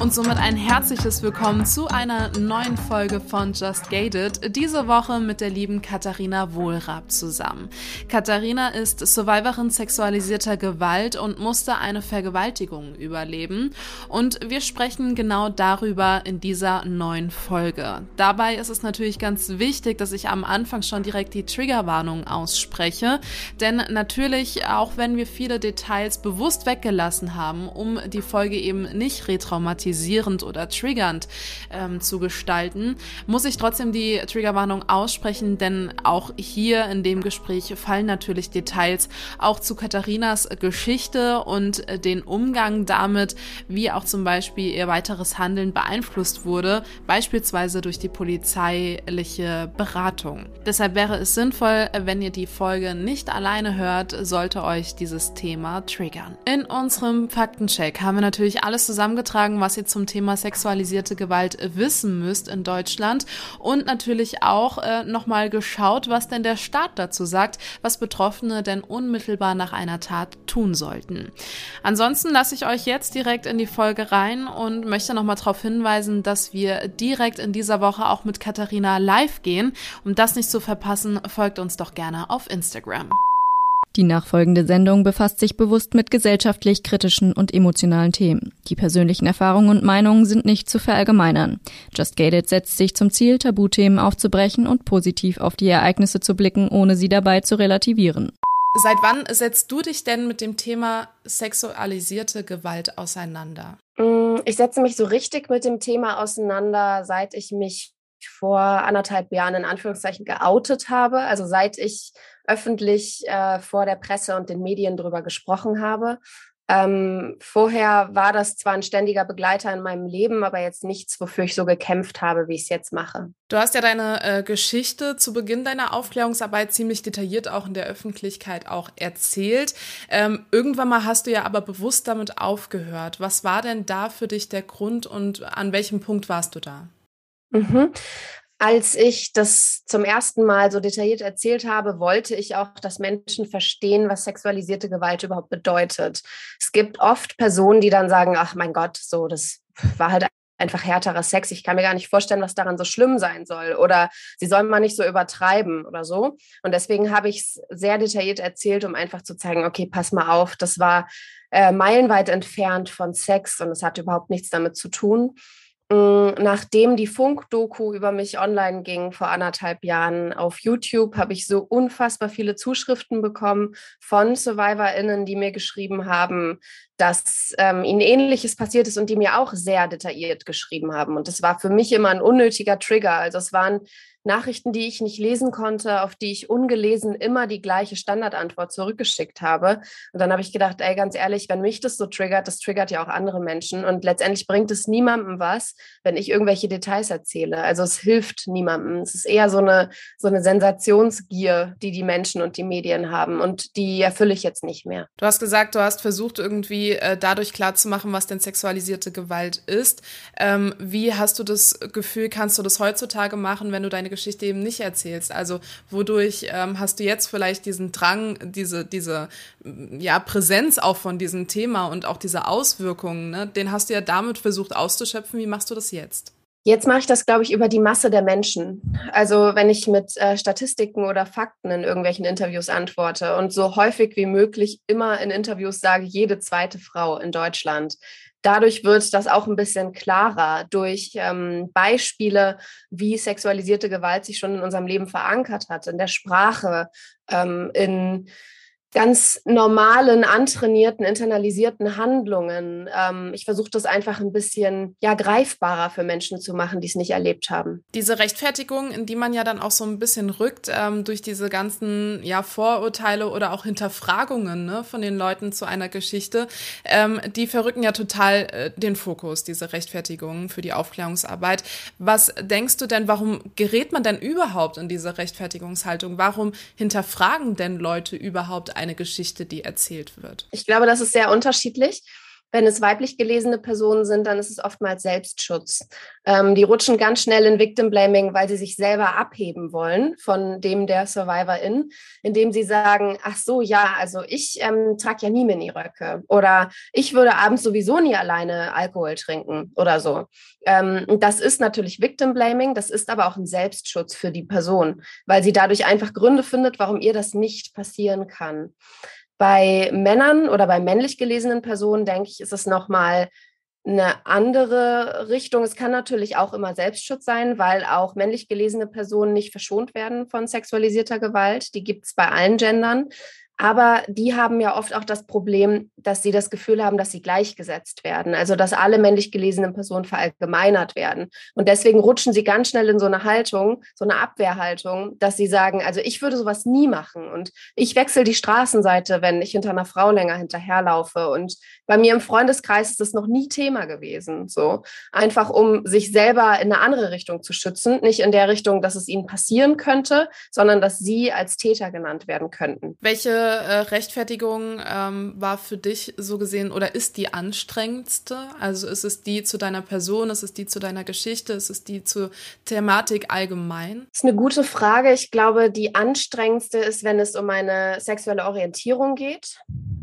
Und somit ein herzliches Willkommen zu einer neuen Folge von Just Gated. Diese Woche mit der lieben Katharina Wohlrab zusammen. Katharina ist Survivorin sexualisierter Gewalt und musste eine Vergewaltigung überleben. Und wir sprechen genau darüber in dieser neuen Folge. Dabei ist es natürlich ganz wichtig, dass ich am Anfang schon direkt die Triggerwarnung ausspreche. Denn natürlich, auch wenn wir viele Details bewusst weggelassen haben, um die Folge eben nicht retraumatisieren, traumatisierend oder triggernd ähm, zu gestalten, muss ich trotzdem die Triggerwarnung aussprechen, denn auch hier in dem Gespräch fallen natürlich Details auch zu Katharinas Geschichte und äh, den Umgang damit, wie auch zum Beispiel ihr weiteres Handeln beeinflusst wurde, beispielsweise durch die polizeiliche Beratung. Deshalb wäre es sinnvoll, wenn ihr die Folge nicht alleine hört, sollte euch dieses Thema triggern. In unserem Faktencheck haben wir natürlich alles zusammengetragen, was ihr zum Thema sexualisierte Gewalt wissen müsst in Deutschland und natürlich auch äh, nochmal geschaut, was denn der Staat dazu sagt, was Betroffene denn unmittelbar nach einer Tat tun sollten. Ansonsten lasse ich euch jetzt direkt in die Folge rein und möchte nochmal darauf hinweisen, dass wir direkt in dieser Woche auch mit Katharina live gehen. Um das nicht zu verpassen, folgt uns doch gerne auf Instagram. Die nachfolgende Sendung befasst sich bewusst mit gesellschaftlich kritischen und emotionalen Themen. Die persönlichen Erfahrungen und Meinungen sind nicht zu verallgemeinern. Just Gated setzt sich zum Ziel, Tabuthemen aufzubrechen und positiv auf die Ereignisse zu blicken, ohne sie dabei zu relativieren. Seit wann setzt du dich denn mit dem Thema sexualisierte Gewalt auseinander? Mm, ich setze mich so richtig mit dem Thema auseinander, seit ich mich vor anderthalb Jahren in Anführungszeichen geoutet habe. Also seit ich öffentlich äh, vor der Presse und den Medien darüber gesprochen habe. Ähm, vorher war das zwar ein ständiger Begleiter in meinem Leben, aber jetzt nichts, wofür ich so gekämpft habe, wie ich es jetzt mache. Du hast ja deine äh, Geschichte zu Beginn deiner Aufklärungsarbeit ziemlich detailliert auch in der Öffentlichkeit auch erzählt. Ähm, irgendwann mal hast du ja aber bewusst damit aufgehört. Was war denn da für dich der Grund und an welchem Punkt warst du da? Mhm. Als ich das zum ersten Mal so detailliert erzählt habe, wollte ich auch, dass Menschen verstehen, was sexualisierte Gewalt überhaupt bedeutet. Es gibt oft Personen, die dann sagen, ach mein Gott, so, das war halt einfach härterer Sex. Ich kann mir gar nicht vorstellen, was daran so schlimm sein soll. Oder sie sollen mal nicht so übertreiben oder so. Und deswegen habe ich es sehr detailliert erzählt, um einfach zu zeigen, okay, pass mal auf, das war äh, meilenweit entfernt von Sex und es hat überhaupt nichts damit zu tun. Mm, nachdem die Funk-Doku über mich online ging vor anderthalb Jahren auf YouTube, habe ich so unfassbar viele Zuschriften bekommen von SurvivorInnen, die mir geschrieben haben, dass ähm, ihnen Ähnliches passiert ist und die mir auch sehr detailliert geschrieben haben. Und das war für mich immer ein unnötiger Trigger. Also es waren Nachrichten, die ich nicht lesen konnte, auf die ich ungelesen immer die gleiche Standardantwort zurückgeschickt habe. Und dann habe ich gedacht, ey, ganz ehrlich, wenn mich das so triggert, das triggert ja auch andere Menschen. Und letztendlich bringt es niemandem was, wenn ich irgendwelche Details erzähle. Also es hilft niemandem. Es ist eher so eine, so eine Sensationsgier, die die Menschen und die Medien haben. Und die erfülle ich jetzt nicht mehr. Du hast gesagt, du hast versucht, irgendwie äh, dadurch klarzumachen, was denn sexualisierte Gewalt ist. Ähm, wie hast du das Gefühl, kannst du das heutzutage machen, wenn du deine Geschichte eben nicht erzählst. Also wodurch ähm, hast du jetzt vielleicht diesen Drang, diese, diese ja, Präsenz auch von diesem Thema und auch diese Auswirkungen, ne? den hast du ja damit versucht auszuschöpfen. Wie machst du das jetzt? Jetzt mache ich das, glaube ich, über die Masse der Menschen. Also wenn ich mit äh, Statistiken oder Fakten in irgendwelchen Interviews antworte und so häufig wie möglich immer in Interviews sage, jede zweite Frau in Deutschland, dadurch wird das auch ein bisschen klarer durch ähm, Beispiele, wie sexualisierte Gewalt sich schon in unserem Leben verankert hat, in der Sprache, ähm, in ganz normalen, antrainierten, internalisierten Handlungen. Ähm, ich versuche das einfach ein bisschen ja greifbarer für Menschen zu machen, die es nicht erlebt haben. Diese Rechtfertigung, in die man ja dann auch so ein bisschen rückt ähm, durch diese ganzen ja Vorurteile oder auch Hinterfragungen ne, von den Leuten zu einer Geschichte, ähm, die verrücken ja total äh, den Fokus, diese Rechtfertigungen für die Aufklärungsarbeit. Was denkst du denn, warum gerät man denn überhaupt in diese Rechtfertigungshaltung? Warum hinterfragen denn Leute überhaupt eine Geschichte, die erzählt wird? Ich glaube, das ist sehr unterschiedlich. Wenn es weiblich gelesene Personen sind, dann ist es oftmals Selbstschutz. Ähm, die rutschen ganz schnell in Victim Blaming, weil sie sich selber abheben wollen von dem der Survivorin, indem sie sagen, ach so, ja, also ich ähm, trage ja nie Miniröcke oder ich würde abends sowieso nie alleine Alkohol trinken oder so. Ähm, das ist natürlich Victim Blaming, das ist aber auch ein Selbstschutz für die Person, weil sie dadurch einfach Gründe findet, warum ihr das nicht passieren kann. Bei Männern oder bei männlich gelesenen Personen, denke ich, ist es nochmal eine andere Richtung. Es kann natürlich auch immer Selbstschutz sein, weil auch männlich gelesene Personen nicht verschont werden von sexualisierter Gewalt. Die gibt es bei allen Gendern. Aber die haben ja oft auch das Problem, dass sie das Gefühl haben, dass sie gleichgesetzt werden. Also dass alle männlich gelesenen Personen verallgemeinert werden. Und deswegen rutschen sie ganz schnell in so eine Haltung, so eine Abwehrhaltung, dass sie sagen, also ich würde sowas nie machen. Und ich wechsle die Straßenseite, wenn ich hinter einer Frau länger hinterherlaufe. Und bei mir im Freundeskreis ist das noch nie Thema gewesen. So einfach, um sich selber in eine andere Richtung zu schützen. Nicht in der Richtung, dass es ihnen passieren könnte, sondern dass sie als Täter genannt werden könnten. Welche äh, Rechtfertigung ähm, war für dich so gesehen oder ist die anstrengendste? Also ist es die zu deiner Person, ist es die zu deiner Geschichte, ist es die zur Thematik allgemein? Das ist eine gute Frage. Ich glaube, die anstrengendste ist, wenn es um eine sexuelle Orientierung geht.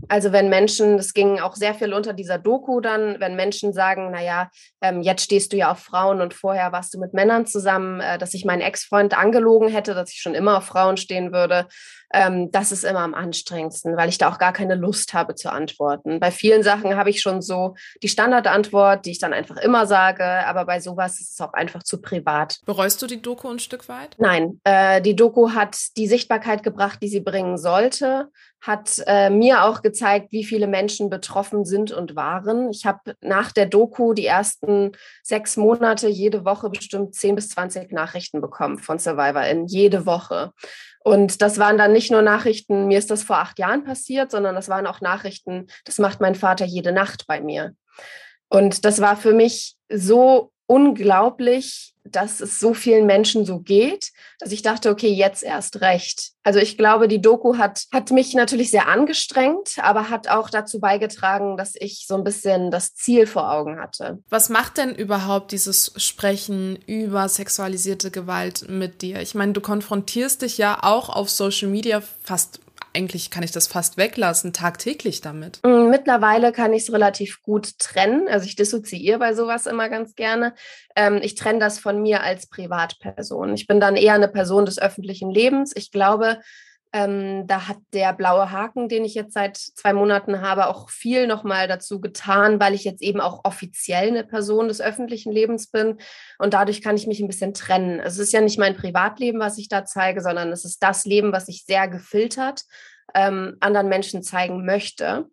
Also wenn Menschen, das ging auch sehr viel unter dieser Doku dann, wenn Menschen sagen, naja, ähm, jetzt stehst du ja auf Frauen und vorher warst du mit Männern zusammen, äh, dass ich meinen Ex-Freund angelogen hätte, dass ich schon immer auf Frauen stehen würde ähm, das ist immer am anstrengendsten, weil ich da auch gar keine Lust habe zu antworten. Bei vielen Sachen habe ich schon so die Standardantwort, die ich dann einfach immer sage, aber bei sowas ist es auch einfach zu privat. Bereust du die Doku ein Stück weit? Nein, äh, die Doku hat die Sichtbarkeit gebracht, die sie bringen sollte hat äh, mir auch gezeigt, wie viele Menschen betroffen sind und waren. Ich habe nach der Doku die ersten sechs Monate jede Woche bestimmt 10 bis 20 Nachrichten bekommen von SurvivorInnen, jede Woche. Und das waren dann nicht nur Nachrichten, mir ist das vor acht Jahren passiert, sondern das waren auch Nachrichten, das macht mein Vater jede Nacht bei mir. Und das war für mich so unglaublich, dass es so vielen Menschen so geht, dass ich dachte, okay, jetzt erst recht. Also ich glaube, die Doku hat, hat mich natürlich sehr angestrengt, aber hat auch dazu beigetragen, dass ich so ein bisschen das Ziel vor Augen hatte. Was macht denn überhaupt dieses Sprechen über sexualisierte Gewalt mit dir? Ich meine, du konfrontierst dich ja auch auf Social Media fast eigentlich kann ich das fast weglassen, tagtäglich damit? Mm, mittlerweile kann ich es relativ gut trennen. Also ich dissoziiere bei sowas immer ganz gerne. Ähm, ich trenne das von mir als Privatperson. Ich bin dann eher eine Person des öffentlichen Lebens. Ich glaube, ähm, da hat der blaue Haken, den ich jetzt seit zwei Monaten habe, auch viel nochmal dazu getan, weil ich jetzt eben auch offiziell eine Person des öffentlichen Lebens bin. Und dadurch kann ich mich ein bisschen trennen. Es ist ja nicht mein Privatleben, was ich da zeige, sondern es ist das Leben, was ich sehr gefiltert ähm, anderen Menschen zeigen möchte.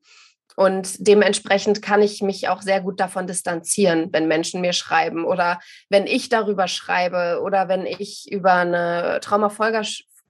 Und dementsprechend kann ich mich auch sehr gut davon distanzieren, wenn Menschen mir schreiben oder wenn ich darüber schreibe oder wenn ich über eine Traumafolger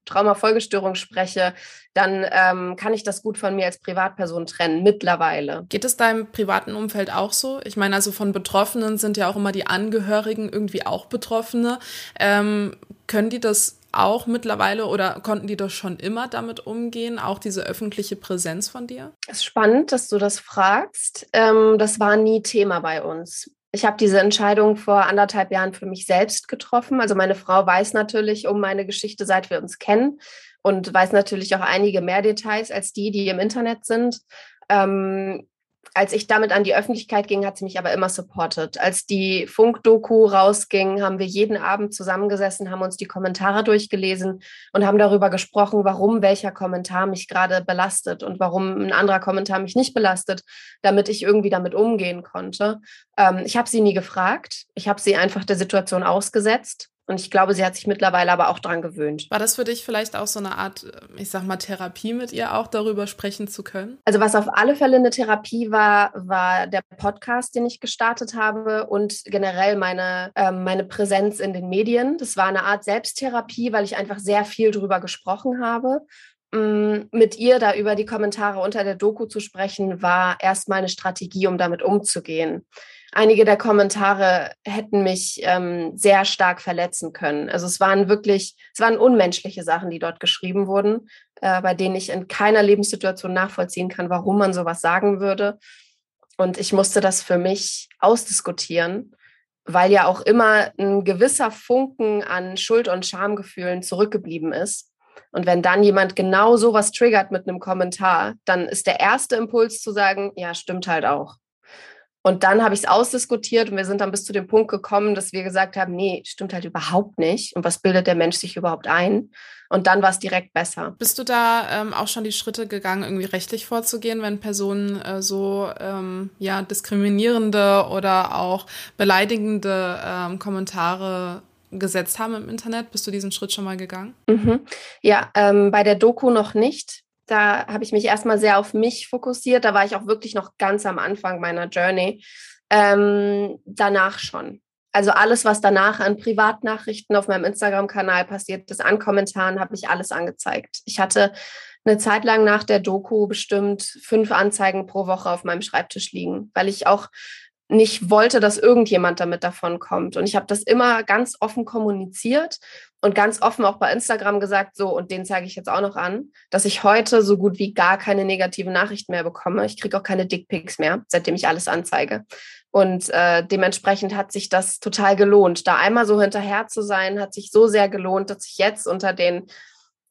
Traumafolgestörung spreche, dann ähm, kann ich das gut von mir als Privatperson trennen, mittlerweile. Geht es deinem privaten Umfeld auch so? Ich meine, also von Betroffenen sind ja auch immer die Angehörigen irgendwie auch Betroffene. Ähm, können die das auch mittlerweile oder konnten die doch schon immer damit umgehen, auch diese öffentliche Präsenz von dir? Es ist spannend, dass du das fragst. Ähm, das war nie Thema bei uns. Ich habe diese Entscheidung vor anderthalb Jahren für mich selbst getroffen. Also meine Frau weiß natürlich um meine Geschichte, seit wir uns kennen und weiß natürlich auch einige mehr Details als die, die im Internet sind. Ähm, als ich damit an die Öffentlichkeit ging, hat sie mich aber immer supportet. Als die Funk-Doku rausging, haben wir jeden Abend zusammengesessen, haben uns die Kommentare durchgelesen und haben darüber gesprochen, warum welcher Kommentar mich gerade belastet und warum ein anderer Kommentar mich nicht belastet, damit ich irgendwie damit umgehen konnte. Ähm, ich habe sie nie gefragt. Ich habe sie einfach der Situation ausgesetzt Und ich glaube, sie hat sich mittlerweile aber auch dran gewöhnt. War das für dich vielleicht auch so eine Art, ich sag mal, Therapie mit ihr auch darüber sprechen zu können? Also was auf alle Fälle eine Therapie war, war der Podcast, den ich gestartet habe und generell meine, äh, meine Präsenz in den Medien. Das war eine Art Selbsttherapie, weil ich einfach sehr viel drüber gesprochen habe mm, mit ihr da über die Kommentare unter der Doku zu sprechen, war erstmal eine Strategie, um damit umzugehen einige der Kommentare hätten mich ähm, sehr stark verletzen können. Also es waren wirklich, es waren unmenschliche Sachen, die dort geschrieben wurden, äh, bei denen ich in keiner Lebenssituation nachvollziehen kann, warum man sowas sagen würde. Und ich musste das für mich ausdiskutieren, weil ja auch immer ein gewisser Funken an Schuld- und Schamgefühlen zurückgeblieben ist. Und wenn dann jemand genau sowas triggert mit einem Kommentar, dann ist der erste Impuls zu sagen, ja, stimmt halt auch. Und dann habe ich es ausdiskutiert und wir sind dann bis zu dem Punkt gekommen, dass wir gesagt haben, nee, stimmt halt überhaupt nicht. Und was bildet der Mensch sich überhaupt ein? Und dann war es direkt besser. Bist du da ähm, auch schon die Schritte gegangen, irgendwie rechtlich vorzugehen, wenn Personen äh, so ähm, ja diskriminierende oder auch beleidigende ähm, Kommentare gesetzt haben im Internet? Bist du diesen Schritt schon mal gegangen? Mhm. Ja, ähm, bei der Doku noch nicht. Da habe ich mich erstmal sehr auf mich fokussiert. Da war ich auch wirklich noch ganz am Anfang meiner Journey. Ähm, danach schon. Also alles, was danach an Privatnachrichten auf meinem Instagram-Kanal passiert ist, an Kommentaren, habe ich alles angezeigt. Ich hatte eine Zeit lang nach der Doku bestimmt fünf Anzeigen pro Woche auf meinem Schreibtisch liegen, weil ich auch nicht wollte, dass irgendjemand damit davon kommt. Und ich habe das immer ganz offen kommuniziert und ganz offen auch bei Instagram gesagt, so, und den zeige ich jetzt auch noch an, dass ich heute so gut wie gar keine negativen Nachrichten mehr bekomme. Ich kriege auch keine Dickpics mehr, seitdem ich alles anzeige. Und äh, dementsprechend hat sich das total gelohnt. Da einmal so hinterher zu sein, hat sich so sehr gelohnt, dass ich jetzt unter den,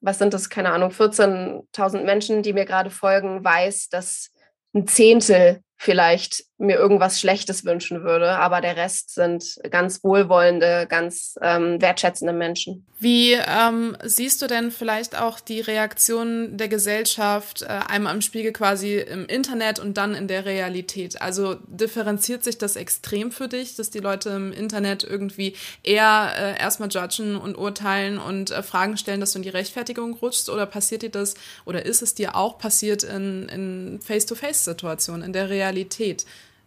was sind das, keine Ahnung, 14.000 Menschen, die mir gerade folgen, weiß, dass ein Zehntel vielleicht mir irgendwas Schlechtes wünschen würde, aber der Rest sind ganz wohlwollende, ganz ähm, wertschätzende Menschen. Wie ähm, siehst du denn vielleicht auch die Reaktion der Gesellschaft äh, einmal im Spiegel quasi im Internet und dann in der Realität? Also differenziert sich das extrem für dich, dass die Leute im Internet irgendwie eher äh, erstmal judgen und urteilen und äh, Fragen stellen, dass du in die Rechtfertigung rutschst oder passiert dir das oder ist es dir auch passiert in, in Face-to-Face-Situationen, in der Realität?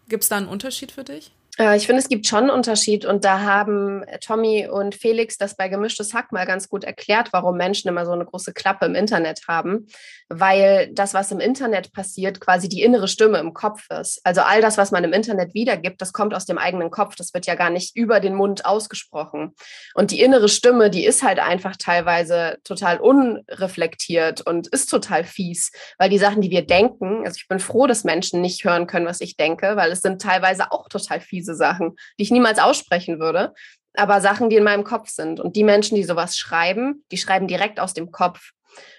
Gibt es da einen Unterschied für dich? Äh, ich finde, es gibt schon einen Unterschied und da haben äh, Tommy und Felix das bei Gemischtes Hack mal ganz gut erklärt, warum Menschen immer so eine große Klappe im Internet haben, weil das, was im Internet passiert, quasi die innere Stimme im Kopf ist. Also all das, was man im Internet wiedergibt, das kommt aus dem eigenen Kopf, das wird ja gar nicht über den Mund ausgesprochen. Und die innere Stimme, die ist halt einfach teilweise total unreflektiert und ist total fies, weil die Sachen, die wir denken, also ich bin froh, dass Menschen nicht hören können, was ich denke, weil es sind teilweise auch total fies diese Sachen, die ich niemals aussprechen würde, aber Sachen, die in meinem Kopf sind. Und die Menschen, die sowas schreiben, die schreiben direkt aus dem Kopf.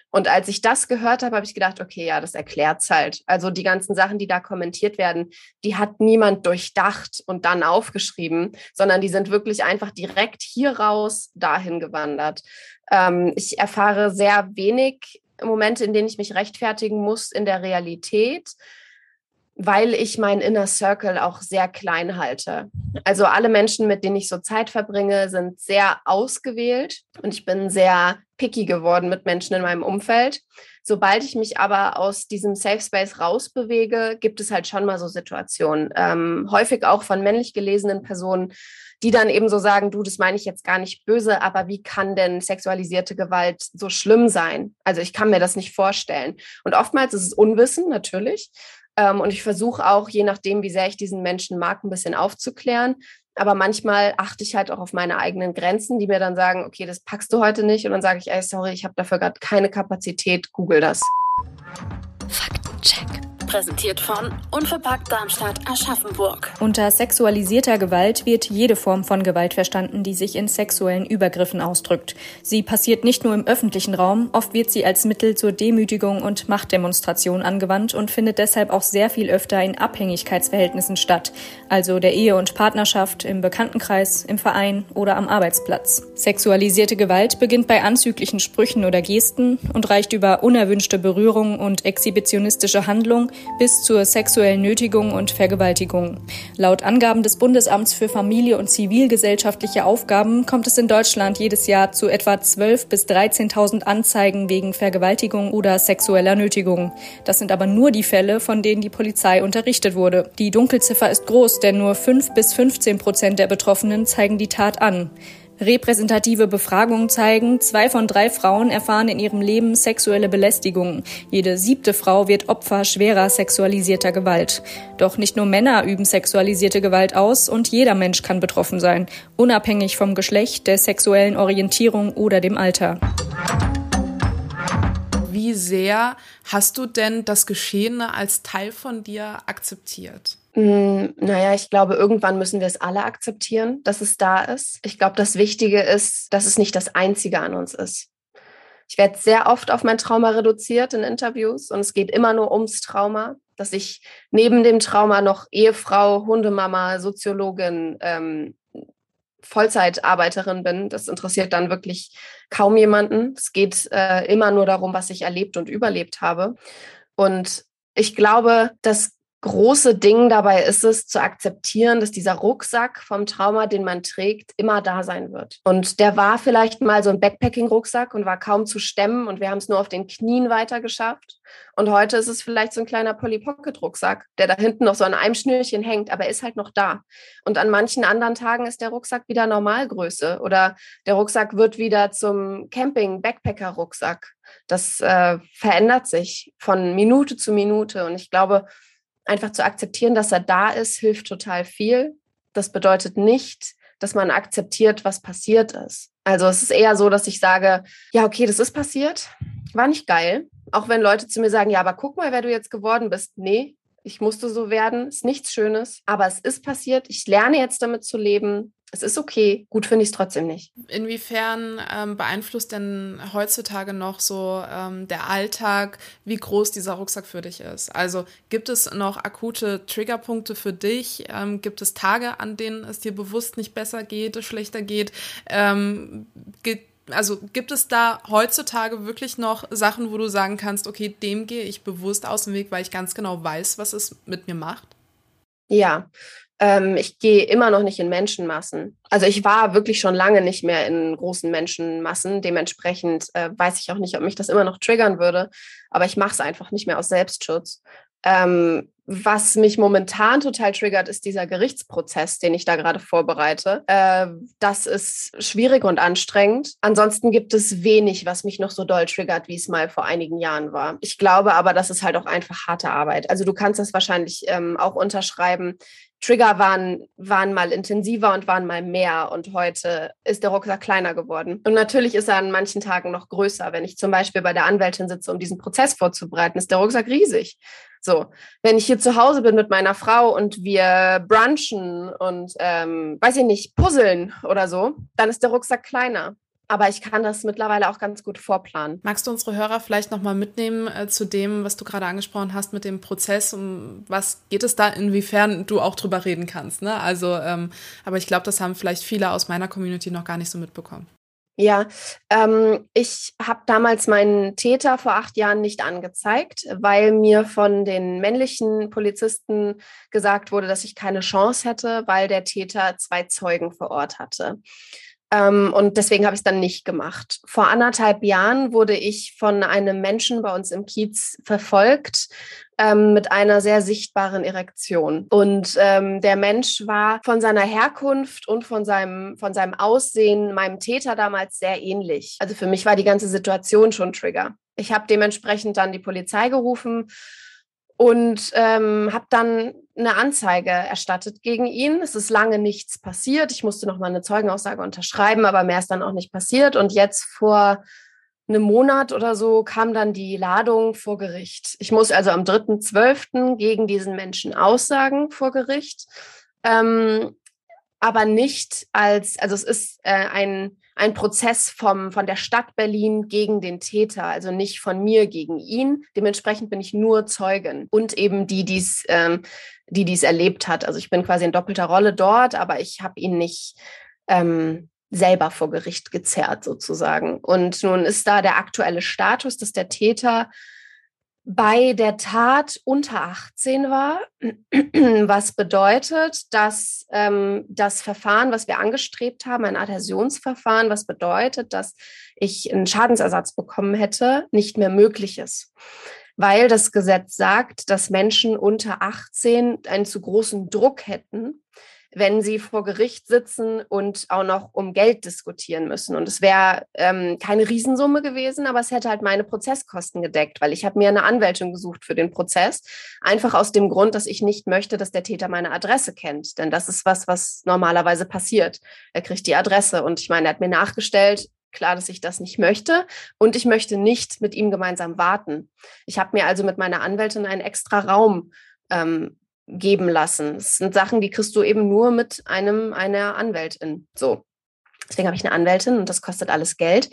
Und als ich das gehört habe, habe ich gedacht, okay, ja, das erklärt es halt. Also die ganzen Sachen, die da kommentiert werden, die hat niemand durchdacht und dann aufgeschrieben, sondern die sind wirklich einfach direkt hier raus dahin gewandert. Ähm, ich erfahre sehr wenig Momente, in denen ich mich rechtfertigen muss in der Realität weil ich meinen Inner Circle auch sehr klein halte. Also alle Menschen, mit denen ich so Zeit verbringe, sind sehr ausgewählt und ich bin sehr picky geworden mit Menschen in meinem Umfeld. Sobald ich mich aber aus diesem Safe Space rausbewege, gibt es halt schon mal so Situationen. Ähm, häufig auch von männlich gelesenen Personen, die dann eben so sagen, du, das meine ich jetzt gar nicht böse, aber wie kann denn sexualisierte Gewalt so schlimm sein? Also ich kann mir das nicht vorstellen. Und oftmals ist es Unwissen, natürlich. Ähm, und ich versuche auch, je nachdem, wie sehr ich diesen Menschen mag, ein bisschen aufzuklären. Aber manchmal achte ich halt auch auf meine eigenen Grenzen, die mir dann sagen, okay, das packst du heute nicht. Und dann sage ich, ey, sorry, ich habe dafür gerade keine Kapazität, google das. Präsentiert von Unverpackt Darmstadt Aschaffenburg. Unter sexualisierter Gewalt wird jede Form von Gewalt verstanden, die sich in sexuellen Übergriffen ausdrückt. Sie passiert nicht nur im öffentlichen Raum, oft wird sie als Mittel zur Demütigung und Machtdemonstration angewandt und findet deshalb auch sehr viel öfter in Abhängigkeitsverhältnissen statt, also der Ehe und Partnerschaft, im Bekanntenkreis, im Verein oder am Arbeitsplatz. Sexualisierte Gewalt beginnt bei anzüglichen Sprüchen oder Gesten und reicht über unerwünschte Berührung und exhibitionistische Handlung bis zur sexuellen Nötigung und Vergewaltigung. Laut Angaben des Bundesamts für Familie und zivilgesellschaftliche Aufgaben kommt es in Deutschland jedes Jahr zu etwa 12.000 bis 13.000 Anzeigen wegen Vergewaltigung oder sexueller Nötigung. Das sind aber nur die Fälle, von denen die Polizei unterrichtet wurde. Die Dunkelziffer ist groß, denn nur 5 bis 15 Prozent der Betroffenen zeigen die Tat an. Repräsentative Befragungen zeigen, zwei von drei Frauen erfahren in ihrem Leben sexuelle Belästigung. Jede siebte Frau wird Opfer schwerer sexualisierter Gewalt. Doch nicht nur Männer üben sexualisierte Gewalt aus und jeder Mensch kann betroffen sein, unabhängig vom Geschlecht, der sexuellen Orientierung oder dem Alter. Wie sehr hast du denn das Geschehene als Teil von dir akzeptiert? Hm, naja, ich glaube, irgendwann müssen wir es alle akzeptieren, dass es da ist. Ich glaube, das Wichtige ist, dass es nicht das Einzige an uns ist. Ich werde sehr oft auf mein Trauma reduziert in Interviews und es geht immer nur ums Trauma, dass ich neben dem Trauma noch Ehefrau, Hundemama, Soziologin, ähm, Vollzeitarbeiterin bin. Das interessiert dann wirklich kaum jemanden. Es geht äh, immer nur darum, was ich erlebt und überlebt habe. Und ich glaube, dass große Ding dabei ist es, zu akzeptieren, dass dieser Rucksack vom Trauma, den man trägt, immer da sein wird. Und der war vielleicht mal so ein Backpacking-Rucksack und war kaum zu stemmen und wir haben es nur auf den Knien weiter geschafft. Und heute ist es vielleicht so ein kleiner Polly Pocket Rucksack, der da hinten noch so an einem Schnürchen hängt, aber er ist halt noch da. Und an manchen anderen Tagen ist der Rucksack wieder Normalgröße oder der Rucksack wird wieder zum Camping Backpacker Rucksack. Das äh, verändert sich von Minute zu Minute und ich glaube, einfach zu akzeptieren, dass er da ist, hilft total viel. Das bedeutet nicht, dass man akzeptiert, was passiert ist. Also es ist eher so, dass ich sage, ja, okay, das ist passiert, war nicht geil. Auch wenn Leute zu mir sagen, ja, aber guck mal, wer du jetzt geworden bist. Nee, ich musste so werden, ist nichts Schönes, aber es ist passiert. Ich lerne jetzt damit zu leben es ist okay, gut finde ich es trotzdem nicht. Inwiefern ähm, beeinflusst denn heutzutage noch so ähm, der Alltag, wie groß dieser Rucksack für dich ist? Also gibt es noch akute Triggerpunkte für dich? Ähm, gibt es Tage, an denen es dir bewusst nicht besser geht, schlechter geht? Ähm, geht also gibt es da heutzutage wirklich noch Sachen, wo du sagen kannst, okay, dem gehe ich bewusst aus dem Weg, weil ich ganz genau weiß, was es mit mir macht? Ja, ähm, ich gehe immer noch nicht in Menschenmassen. Also ich war wirklich schon lange nicht mehr in großen Menschenmassen. Dementsprechend äh, weiß ich auch nicht, ob mich das immer noch triggern würde. Aber ich mache es einfach nicht mehr aus Selbstschutz. Ähm, was mich momentan total triggert, ist dieser Gerichtsprozess, den ich da gerade vorbereite. Äh, das ist schwierig und anstrengend. Ansonsten gibt es wenig, was mich noch so doll triggert, wie es mal vor einigen Jahren war. Ich glaube aber, das ist halt auch einfach harte Arbeit. Also du kannst das wahrscheinlich ähm, auch unterschreiben. Trigger waren, waren mal intensiver und waren mal mehr und heute ist der Rucksack kleiner geworden. Und natürlich ist er an manchen Tagen noch größer. Wenn ich zum Beispiel bei der Anwältin sitze, um diesen Prozess vorzubereiten, ist der Rucksack riesig. So, wenn ich hier zu Hause bin mit meiner Frau und wir brunchen und, ähm, weiß ich nicht, puzzeln oder so, dann ist der Rucksack kleiner. Aber ich kann das mittlerweile auch ganz gut vorplanen. Magst du unsere Hörer vielleicht nochmal mitnehmen äh, zu dem, was du gerade angesprochen hast mit dem Prozess? Um was geht es da, inwiefern du auch drüber reden kannst? Ne? Also, ähm, aber ich glaube, das haben vielleicht viele aus meiner Community noch gar nicht so mitbekommen. Ja, ähm, ich habe damals meinen Täter vor acht Jahren nicht angezeigt, weil mir von den männlichen Polizisten gesagt wurde, dass ich keine Chance hätte, weil der Täter zwei Zeugen vor Ort hatte. Ähm, und deswegen habe ich es dann nicht gemacht. Vor anderthalb Jahren wurde ich von einem Menschen bei uns im Kiez verfolgt ähm, mit einer sehr sichtbaren Erektion. Und ähm, der Mensch war von seiner Herkunft und von seinem, von seinem Aussehen meinem Täter damals sehr ähnlich. Also für mich war die ganze Situation schon Trigger. Ich habe dementsprechend dann die Polizei gerufen und ähm, habe dann eine Anzeige erstattet gegen ihn. Es ist lange nichts passiert. Ich musste noch mal eine Zeugenaussage unterschreiben, aber mehr ist dann auch nicht passiert. Und jetzt vor einem Monat oder so kam dann die Ladung vor Gericht. Ich muss also am 3.12. gegen diesen Menschen aussagen vor Gericht, ähm, aber nicht als, also es ist äh, ein ein Prozess vom, von der Stadt Berlin gegen den Täter, also nicht von mir gegen ihn. Dementsprechend bin ich nur Zeugin und eben die, die's, ähm, die dies erlebt hat. Also ich bin quasi in doppelter Rolle dort, aber ich habe ihn nicht ähm, selber vor Gericht gezerrt sozusagen. Und nun ist da der aktuelle Status, dass der Täter bei der Tat unter 18 war, was bedeutet, dass ähm, das Verfahren, was wir angestrebt haben, ein Adhäsionsverfahren, was bedeutet, dass ich einen Schadensersatz bekommen hätte, nicht mehr möglich ist. Weil das Gesetz sagt, dass Menschen unter 18 einen zu großen Druck hätten, wenn sie vor Gericht sitzen und auch noch um Geld diskutieren müssen. Und es wäre ähm, keine Riesensumme gewesen, aber es hätte halt meine Prozesskosten gedeckt, weil ich habe mir eine Anwältin gesucht für den Prozess. Einfach aus dem Grund, dass ich nicht möchte, dass der Täter meine Adresse kennt. Denn das ist was, was normalerweise passiert. Er kriegt die Adresse und ich meine, er hat mir nachgestellt, klar, dass ich das nicht möchte und ich möchte nicht mit ihm gemeinsam warten. Ich habe mir also mit meiner Anwältin einen extra Raum ähm, geben lassen. Das sind Sachen, die kriegst du eben nur mit einem einer Anwältin. So. Deswegen habe ich eine Anwältin und das kostet alles Geld.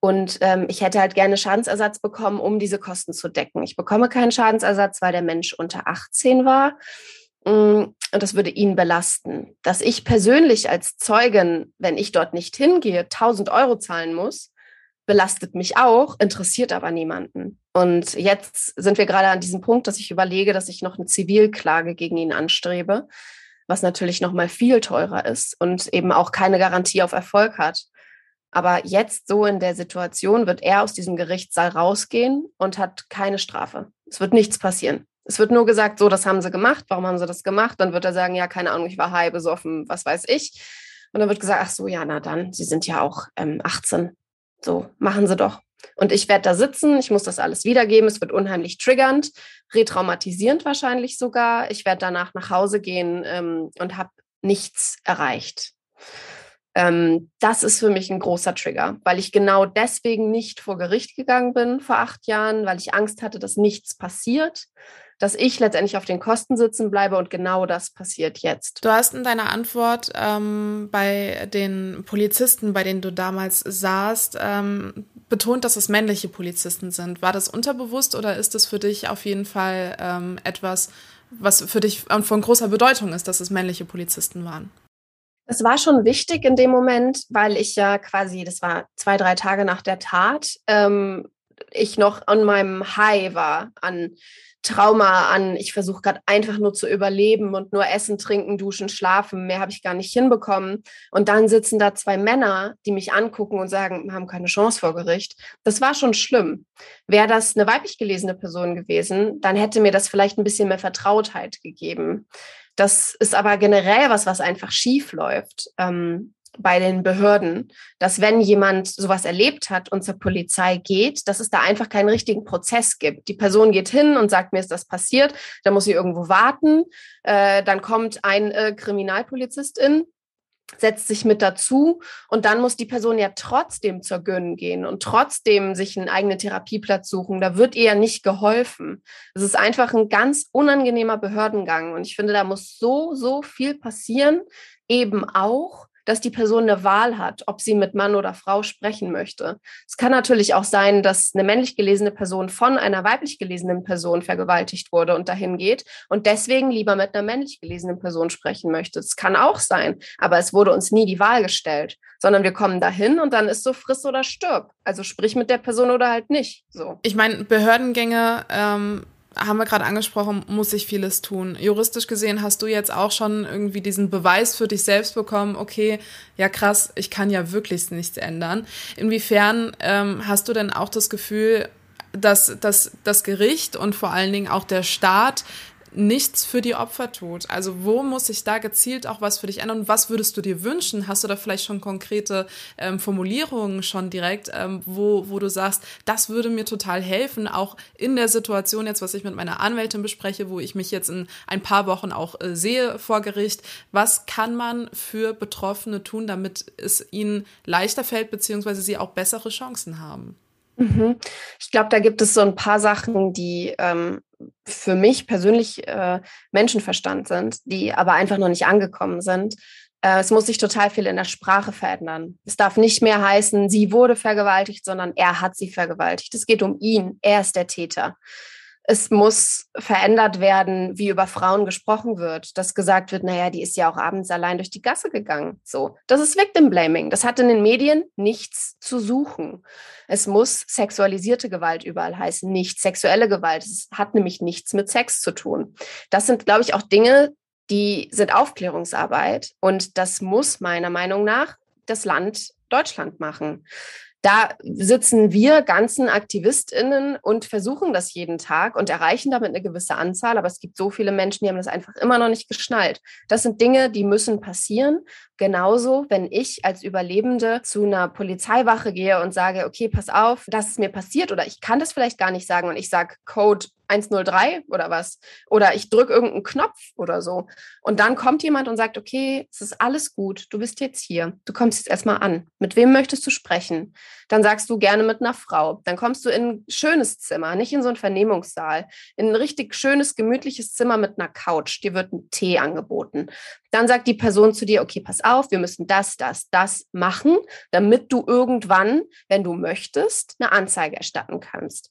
Und ähm, ich hätte halt gerne Schadensersatz bekommen, um diese Kosten zu decken. Ich bekomme keinen Schadensersatz, weil der Mensch unter 18 war. Mm, und das würde ihn belasten. Dass ich persönlich als Zeugin, wenn ich dort nicht hingehe, 1000 Euro zahlen muss, belastet mich auch, interessiert aber niemanden. Und jetzt sind wir gerade an diesem Punkt, dass ich überlege, dass ich noch eine Zivilklage gegen ihn anstrebe, was natürlich noch mal viel teurer ist und eben auch keine Garantie auf Erfolg hat. Aber jetzt so in der Situation wird er aus diesem Gerichtssaal rausgehen und hat keine Strafe. Es wird nichts passieren. Es wird nur gesagt, so, das haben sie gemacht. Warum haben sie das gemacht? Dann wird er sagen, ja, keine Ahnung, ich war high, besoffen, was weiß ich. Und dann wird gesagt, ach so, ja, na dann, Sie sind ja auch ähm, 18. So, machen Sie doch. Und ich werde da sitzen, ich muss das alles wiedergeben, es wird unheimlich triggernd, retraumatisierend wahrscheinlich sogar. Ich werde danach nach Hause gehen ähm, und habe nichts erreicht. Ähm, das ist für mich ein großer Trigger, weil ich genau deswegen nicht vor Gericht gegangen bin vor acht Jahren, weil ich Angst hatte, dass nichts passiert dass ich letztendlich auf den Kosten sitzen bleibe und genau das passiert jetzt. Du hast in deiner Antwort ähm, bei den Polizisten, bei denen du damals saßt, ähm, betont, dass es männliche Polizisten sind. War das unterbewusst oder ist das für dich auf jeden Fall ähm, etwas, was für dich von großer Bedeutung ist, dass es männliche Polizisten waren? Es war schon wichtig in dem Moment, weil ich ja quasi, das war zwei, drei Tage nach der Tat, ähm, ich noch an meinem High war, an Trauma an, ich versuche gerade einfach nur zu überleben und nur essen, trinken, duschen, schlafen, mehr habe ich gar nicht hinbekommen. Und dann sitzen da zwei Männer, die mich angucken und sagen, wir haben keine Chance vor Gericht. Das war schon schlimm. Wäre das eine weiblich gelesene Person gewesen, dann hätte mir das vielleicht ein bisschen mehr Vertrautheit gegeben. Das ist aber generell was, was einfach schief läuft. Ähm, bei den Behörden, dass wenn jemand sowas erlebt hat und zur Polizei geht, dass es da einfach keinen richtigen Prozess gibt. Die Person geht hin und sagt, mir ist das passiert, dann muss sie irgendwo warten, äh, dann kommt ein äh, Kriminalpolizistin, setzt sich mit dazu und dann muss die Person ja trotzdem zur Gönn gehen und trotzdem sich einen eigenen Therapieplatz suchen. Da wird ihr nicht geholfen. Es ist einfach ein ganz unangenehmer Behördengang und ich finde, da muss so, so viel passieren, eben auch, dass die Person eine Wahl hat, ob sie mit Mann oder Frau sprechen möchte. Es kann natürlich auch sein, dass eine männlich gelesene Person von einer weiblich gelesenen Person vergewaltigt wurde und dahin geht und deswegen lieber mit einer männlich gelesenen Person sprechen möchte. Das kann auch sein, aber es wurde uns nie die Wahl gestellt, sondern wir kommen dahin und dann ist so friss oder stirb. Also sprich mit der Person oder halt nicht. So. Ich meine, Behördengänge ähm haben wir gerade angesprochen, muss sich vieles tun. Juristisch gesehen hast du jetzt auch schon irgendwie diesen Beweis für dich selbst bekommen, okay, ja krass, ich kann ja wirklich nichts ändern. Inwiefern ähm, hast du denn auch das Gefühl, dass, dass das Gericht und vor allen Dingen auch der Staat nichts für die Opfer tut. Also wo muss sich da gezielt auch was für dich ändern? Und was würdest du dir wünschen? Hast du da vielleicht schon konkrete ähm, Formulierungen schon direkt, ähm, wo, wo du sagst, das würde mir total helfen, auch in der Situation jetzt, was ich mit meiner Anwältin bespreche, wo ich mich jetzt in ein paar Wochen auch äh, sehe vor Gericht. Was kann man für Betroffene tun, damit es ihnen leichter fällt, beziehungsweise sie auch bessere Chancen haben? Mhm. Ich glaube, da gibt es so ein paar Sachen, die ähm, für mich persönlich äh, Menschenverstand sind, die aber einfach noch nicht angekommen sind. Äh, es muss sich total viel in der Sprache verändern. Es darf nicht mehr heißen, sie wurde vergewaltigt, sondern er hat sie vergewaltigt. Es geht um ihn. Er ist der Täter. Es muss verändert werden, wie über Frauen gesprochen wird, dass gesagt wird, naja, die ist ja auch abends allein durch die Gasse gegangen. So, das ist Victim Blaming. Das hat in den Medien nichts zu suchen. Es muss sexualisierte Gewalt überall heißen, nicht sexuelle Gewalt. Es hat nämlich nichts mit Sex zu tun. Das sind, glaube ich, auch Dinge, die sind Aufklärungsarbeit und das muss meiner Meinung nach das Land Deutschland machen. Da sitzen wir ganzen AktivistInnen und versuchen das jeden Tag und erreichen damit eine gewisse Anzahl. Aber es gibt so viele Menschen, die haben das einfach immer noch nicht geschnallt. Das sind Dinge, die müssen passieren. Genauso, wenn ich als Überlebende zu einer Polizeiwache gehe und sage, okay, pass auf, das ist mir passiert oder ich kann das vielleicht gar nicht sagen und ich sage Code 103 oder was. Oder ich drücke irgendeinen Knopf oder so. Und dann kommt jemand und sagt, okay, es ist alles gut, du bist jetzt hier. Du kommst jetzt erstmal an. Mit wem möchtest du sprechen? Dann sagst du gerne mit einer Frau. Dann kommst du in ein schönes Zimmer, nicht in so einen Vernehmungssaal, in ein richtig schönes, gemütliches Zimmer mit einer Couch. Dir wird ein Tee angeboten. Dann sagt die Person zu dir, okay, pass auf, wir müssen das, das, das machen, damit du irgendwann, wenn du möchtest, eine Anzeige erstatten kannst.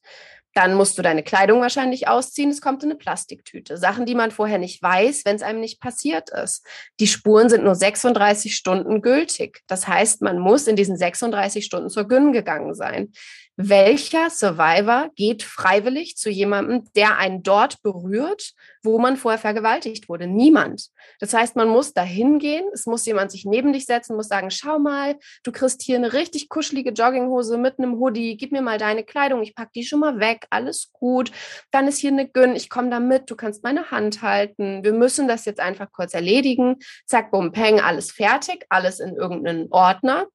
Dann musst du deine Kleidung wahrscheinlich ausziehen. Es kommt in eine Plastiktüte. Sachen, die man vorher nicht weiß, wenn es einem nicht passiert ist. Die Spuren sind nur 36 Stunden gültig. Das heißt, man muss in diesen 36 Stunden zur Gyn gegangen sein welcher Survivor geht freiwillig zu jemandem, der einen dort berührt, wo man vorher vergewaltigt wurde? Niemand. Das heißt, man muss da hingehen, es muss jemand sich neben dich setzen, muss sagen, schau mal, du kriegst hier eine richtig kuschelige Jogginghose mit einem Hoodie, gib mir mal deine Kleidung, ich pack die schon mal weg, alles gut. Dann ist hier eine Gyn, ich komme da mit, du kannst meine Hand halten. Wir müssen das jetzt einfach kurz erledigen. Zack, bum, peng, alles fertig, alles in irgendeinen Ordner.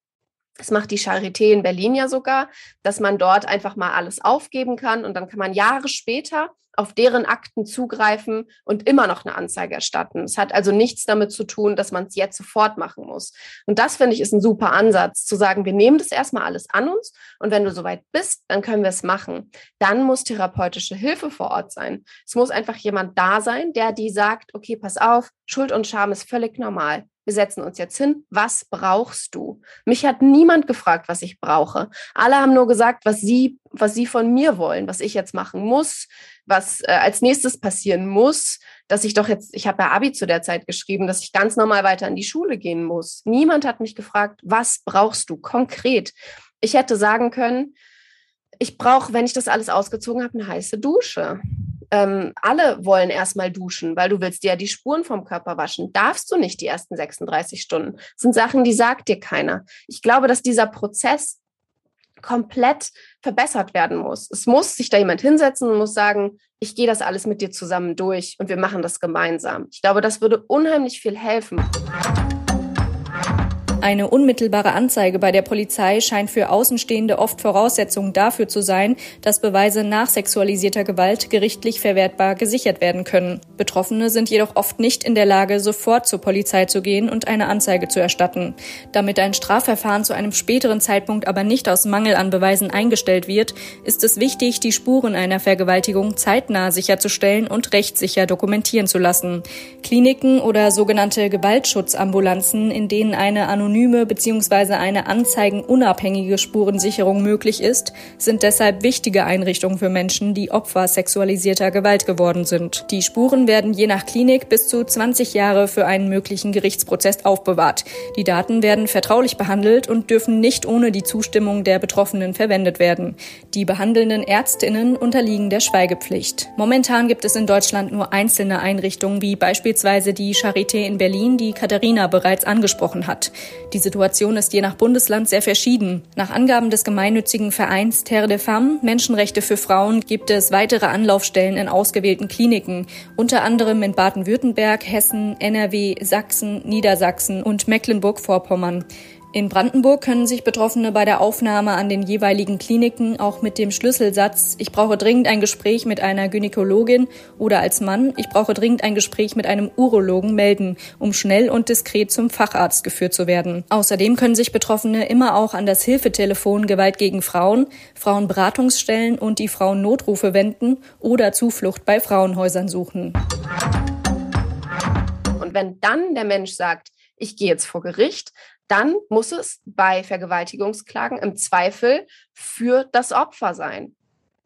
Das macht die Charité in Berlin ja sogar, dass man dort einfach mal alles aufgeben kann und dann kann man Jahre später auf deren Akten zugreifen und immer noch eine Anzeige erstatten. Es hat also nichts damit zu tun, dass man es jetzt sofort machen muss. Und das finde ich ist ein super Ansatz, zu sagen, wir nehmen das erstmal alles an uns und wenn du soweit bist, dann können wir es machen. Dann muss therapeutische Hilfe vor Ort sein. Es muss einfach jemand da sein, der die sagt, okay, pass auf, Schuld und Scham ist völlig normal wir setzen uns jetzt hin, was brauchst du? Mich hat niemand gefragt, was ich brauche. Alle haben nur gesagt, was sie, was sie von mir wollen, was ich jetzt machen muss, was äh, als nächstes passieren muss, dass ich doch jetzt, ich habe ja Abi zu der Zeit geschrieben, dass ich ganz normal weiter in die Schule gehen muss. Niemand hat mich gefragt, was brauchst du konkret? Ich hätte sagen können, ich brauche, wenn ich das alles ausgezogen habe, eine heiße Dusche ähm, alle wollen erstmal duschen, weil du willst dir ja die Spuren vom Körper waschen. Darfst du nicht die ersten 36 Stunden. Das sind Sachen, die sagt dir keiner. Ich glaube, dass dieser Prozess komplett verbessert werden muss. Es muss sich da jemand hinsetzen und muss sagen, ich gehe das alles mit dir zusammen durch und wir machen das gemeinsam. Ich glaube, das würde unheimlich viel helfen. Eine unmittelbare Anzeige bei der Polizei scheint für Außenstehende oft Voraussetzung dafür zu sein, dass Beweise nach sexualisierter Gewalt gerichtlich verwertbar gesichert werden können. Betroffene sind jedoch oft nicht in der Lage, sofort zur Polizei zu gehen und eine Anzeige zu erstatten. Damit ein Strafverfahren zu einem späteren Zeitpunkt aber nicht aus Mangel an Beweisen eingestellt wird, ist es wichtig, die Spuren einer Vergewaltigung zeitnah sicherzustellen und rechtssicher dokumentieren zu lassen. Kliniken oder sogenannte Gewaltschutzambulanzen, in denen eine anonyme anonyme bzw. eine anzeigenunabhängige Spurensicherung möglich ist, sind deshalb wichtige Einrichtungen für Menschen, die Opfer sexualisierter Gewalt geworden sind. Die Spuren werden je nach Klinik bis zu 20 Jahre für einen möglichen Gerichtsprozess aufbewahrt. Die Daten werden vertraulich behandelt und dürfen nicht ohne die Zustimmung der Betroffenen verwendet werden. Die behandelnden Ärztinnen unterliegen der Schweigepflicht. Momentan gibt es in Deutschland nur einzelne Einrichtungen, wie beispielsweise die Charité in Berlin, die Katharina bereits angesprochen hat. Die Situation ist je nach Bundesland sehr verschieden. Nach Angaben des gemeinnützigen Vereins Terre de Femme Menschenrechte für Frauen gibt es weitere Anlaufstellen in ausgewählten Kliniken, unter anderem in Baden-Württemberg, Hessen, NRW, Sachsen, Niedersachsen und Mecklenburg-Vorpommern. In Brandenburg können sich Betroffene bei der Aufnahme an den jeweiligen Kliniken auch mit dem Schlüsselsatz Ich brauche dringend ein Gespräch mit einer Gynäkologin oder als Mann Ich brauche dringend ein Gespräch mit einem Urologen melden, um schnell und diskret zum Facharzt geführt zu werden. Außerdem können sich Betroffene immer auch an das Hilfetelefon Gewalt gegen Frauen, Frauenberatungsstellen und die Frauennotrufe wenden oder Zuflucht bei Frauenhäusern suchen. Und wenn dann der Mensch sagt, ich gehe jetzt vor Gericht, dann muss es bei Vergewaltigungsklagen im Zweifel für das Opfer sein,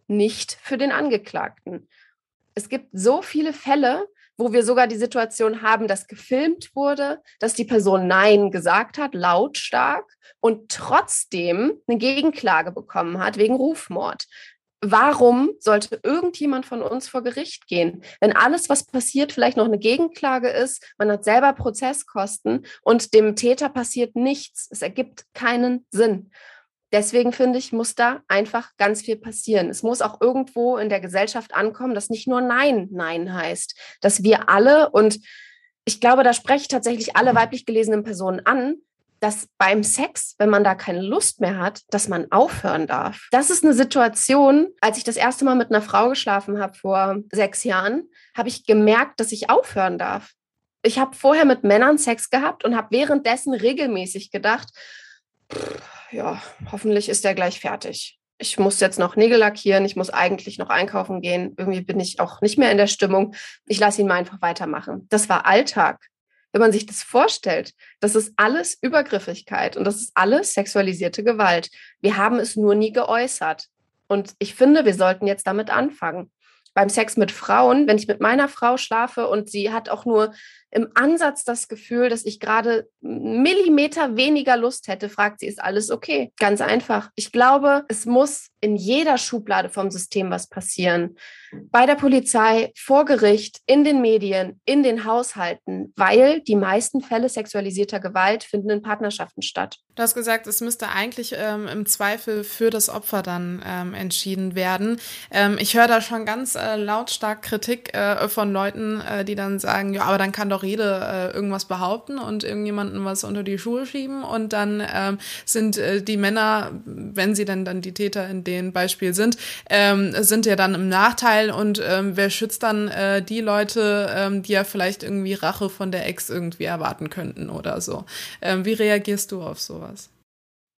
nicht für den Angeklagten. Es gibt so viele Fälle, wo wir sogar die Situation haben, dass gefilmt wurde, dass die Person Nein gesagt hat, lautstark, und trotzdem eine Gegenklage bekommen hat wegen Rufmord. Warum sollte irgendjemand von uns vor Gericht gehen, wenn alles, was passiert, vielleicht noch eine Gegenklage ist, man hat selber Prozesskosten und dem Täter passiert nichts? Es ergibt keinen Sinn. Deswegen finde ich, muss da einfach ganz viel passieren. Es muss auch irgendwo in der Gesellschaft ankommen, dass nicht nur Nein Nein heißt, dass wir alle und ich glaube, da spreche ich tatsächlich alle weiblich gelesenen Personen an, dass beim Sex, wenn man da keine Lust mehr hat, dass man aufhören darf. Das ist eine Situation, als ich das erste Mal mit einer Frau geschlafen habe vor sechs Jahren, habe ich gemerkt, dass ich aufhören darf. Ich habe vorher mit Männern Sex gehabt und habe währenddessen regelmäßig gedacht, pff, ja, hoffentlich ist der gleich fertig. Ich muss jetzt noch Nägel lackieren, ich muss eigentlich noch einkaufen gehen. Irgendwie bin ich auch nicht mehr in der Stimmung. Ich lasse ihn mal einfach weitermachen. Das war Alltag. Wenn man sich das vorstellt, das ist alles Übergriffigkeit und das ist alles sexualisierte Gewalt. Wir haben es nur nie geäußert. Und ich finde, wir sollten jetzt damit anfangen. Beim Sex mit Frauen, wenn ich mit meiner Frau schlafe und sie hat auch nur im Ansatz das Gefühl, dass ich gerade Millimeter weniger Lust hätte, fragt sie, ist alles okay? Ganz einfach. Ich glaube, es muss in jeder Schublade vom System was passieren. Bei der Polizei, vor Gericht, in den Medien, in den Haushalten, weil die meisten Fälle sexualisierter Gewalt finden in Partnerschaften statt. Du hast gesagt, es müsste eigentlich ähm, im Zweifel für das Opfer dann ähm, entschieden werden. Ähm, ich höre da schon ganz äh, lautstark Kritik äh, von Leuten, äh, die dann sagen, ja, aber dann kann doch Rede äh, irgendwas behaupten und irgendjemanden was unter die Schuhe schieben und dann ähm, sind äh, die Männer, wenn sie denn dann die Täter in dem Beispiel sind, ähm, sind ja dann im Nachteil und ähm, wer schützt dann äh, die Leute, ähm, die ja vielleicht irgendwie Rache von der Ex irgendwie erwarten könnten oder so. Ähm, wie reagierst du auf sowas?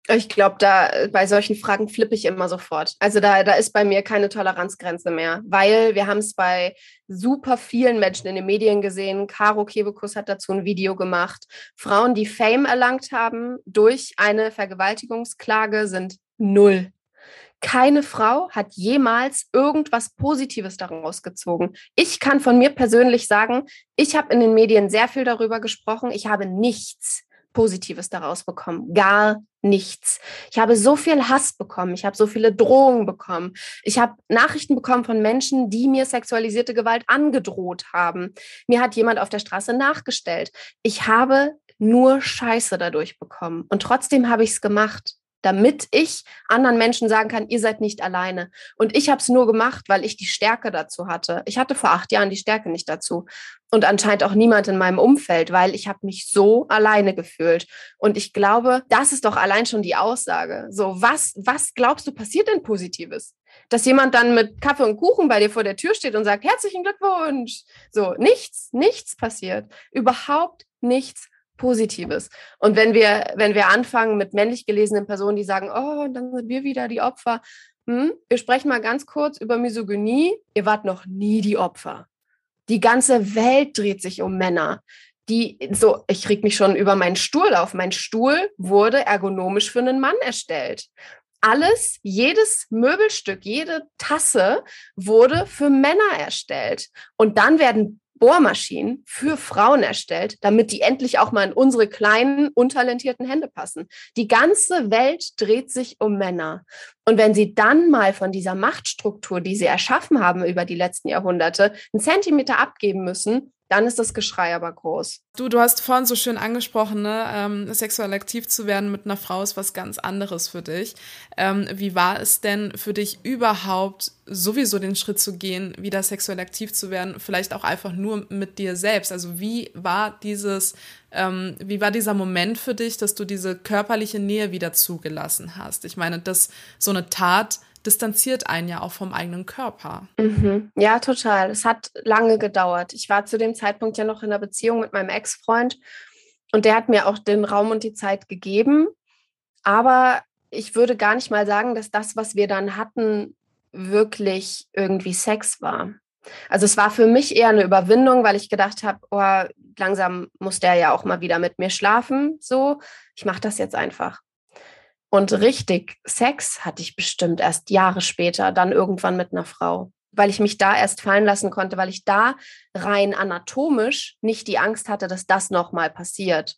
Ich glaube, da bei solchen Fragen flippe ich immer sofort. Also da, da ist bei mir keine Toleranzgrenze mehr, weil wir haben es bei super vielen Menschen in den Medien gesehen. Caro Kebekus hat dazu ein Video gemacht. Frauen, die Fame erlangt haben durch eine Vergewaltigungsklage, sind null. Keine Frau hat jemals irgendwas Positives daraus gezogen. Ich kann von mir persönlich sagen, ich habe in den Medien sehr viel darüber gesprochen. Ich habe nichts Positives daraus bekommen. Gar nichts. Ich habe so viel Hass bekommen. Ich habe so viele Drohungen bekommen. Ich habe Nachrichten bekommen von Menschen, die mir sexualisierte Gewalt angedroht haben. Mir hat jemand auf der Straße nachgestellt. Ich habe nur Scheiße dadurch bekommen. Und trotzdem habe ich es gemacht damit ich anderen Menschen sagen kann, ihr seid nicht alleine. Und ich habe es nur gemacht, weil ich die Stärke dazu hatte. Ich hatte vor acht Jahren die Stärke nicht dazu. Und anscheinend auch niemand in meinem Umfeld, weil ich habe mich so alleine gefühlt. Und ich glaube, das ist doch allein schon die Aussage. So, was, was glaubst du passiert denn Positives? Dass jemand dann mit Kaffee und Kuchen bei dir vor der Tür steht und sagt, herzlichen Glückwunsch. So, nichts, nichts passiert. Überhaupt nichts Positives. Und wenn wir, wenn wir anfangen mit männlich gelesenen Personen, die sagen, oh, dann sind wir wieder die Opfer. Hm? Wir sprechen mal ganz kurz über Misogynie. Ihr wart noch nie die Opfer. Die ganze Welt dreht sich um Männer. Die, so, ich reg mich schon über meinen Stuhl auf. Mein Stuhl wurde ergonomisch für einen Mann erstellt alles, jedes Möbelstück, jede Tasse wurde für Männer erstellt. Und dann werden Bohrmaschinen für Frauen erstellt, damit die endlich auch mal in unsere kleinen, untalentierten Hände passen. Die ganze Welt dreht sich um Männer. Und wenn sie dann mal von dieser Machtstruktur, die sie erschaffen haben über die letzten Jahrhunderte, einen Zentimeter abgeben müssen, dann ist das Geschrei aber groß. Du, du hast vorhin so schön angesprochen, ne? ähm, sexuell aktiv zu werden mit einer Frau ist was ganz anderes für dich. Ähm, wie war es denn für dich überhaupt, sowieso den Schritt zu gehen, wieder sexuell aktiv zu werden? Vielleicht auch einfach nur mit dir selbst. Also wie war dieses, ähm, wie war dieser Moment für dich, dass du diese körperliche Nähe wieder zugelassen hast? Ich meine, dass so eine Tat distanziert einen ja auch vom eigenen Körper. Mhm. Ja, total. Es hat lange gedauert. Ich war zu dem Zeitpunkt ja noch in einer Beziehung mit meinem Ex-Freund und der hat mir auch den Raum und die Zeit gegeben. Aber ich würde gar nicht mal sagen, dass das, was wir dann hatten, wirklich irgendwie Sex war. Also es war für mich eher eine Überwindung, weil ich gedacht habe, oh, langsam muss der ja auch mal wieder mit mir schlafen. So, ich mache das jetzt einfach. Und richtig Sex hatte ich bestimmt erst Jahre später, dann irgendwann mit einer Frau. weil ich mich da erst fallen lassen konnte, weil ich da rein anatomisch nicht die Angst hatte, dass das nochmal passiert.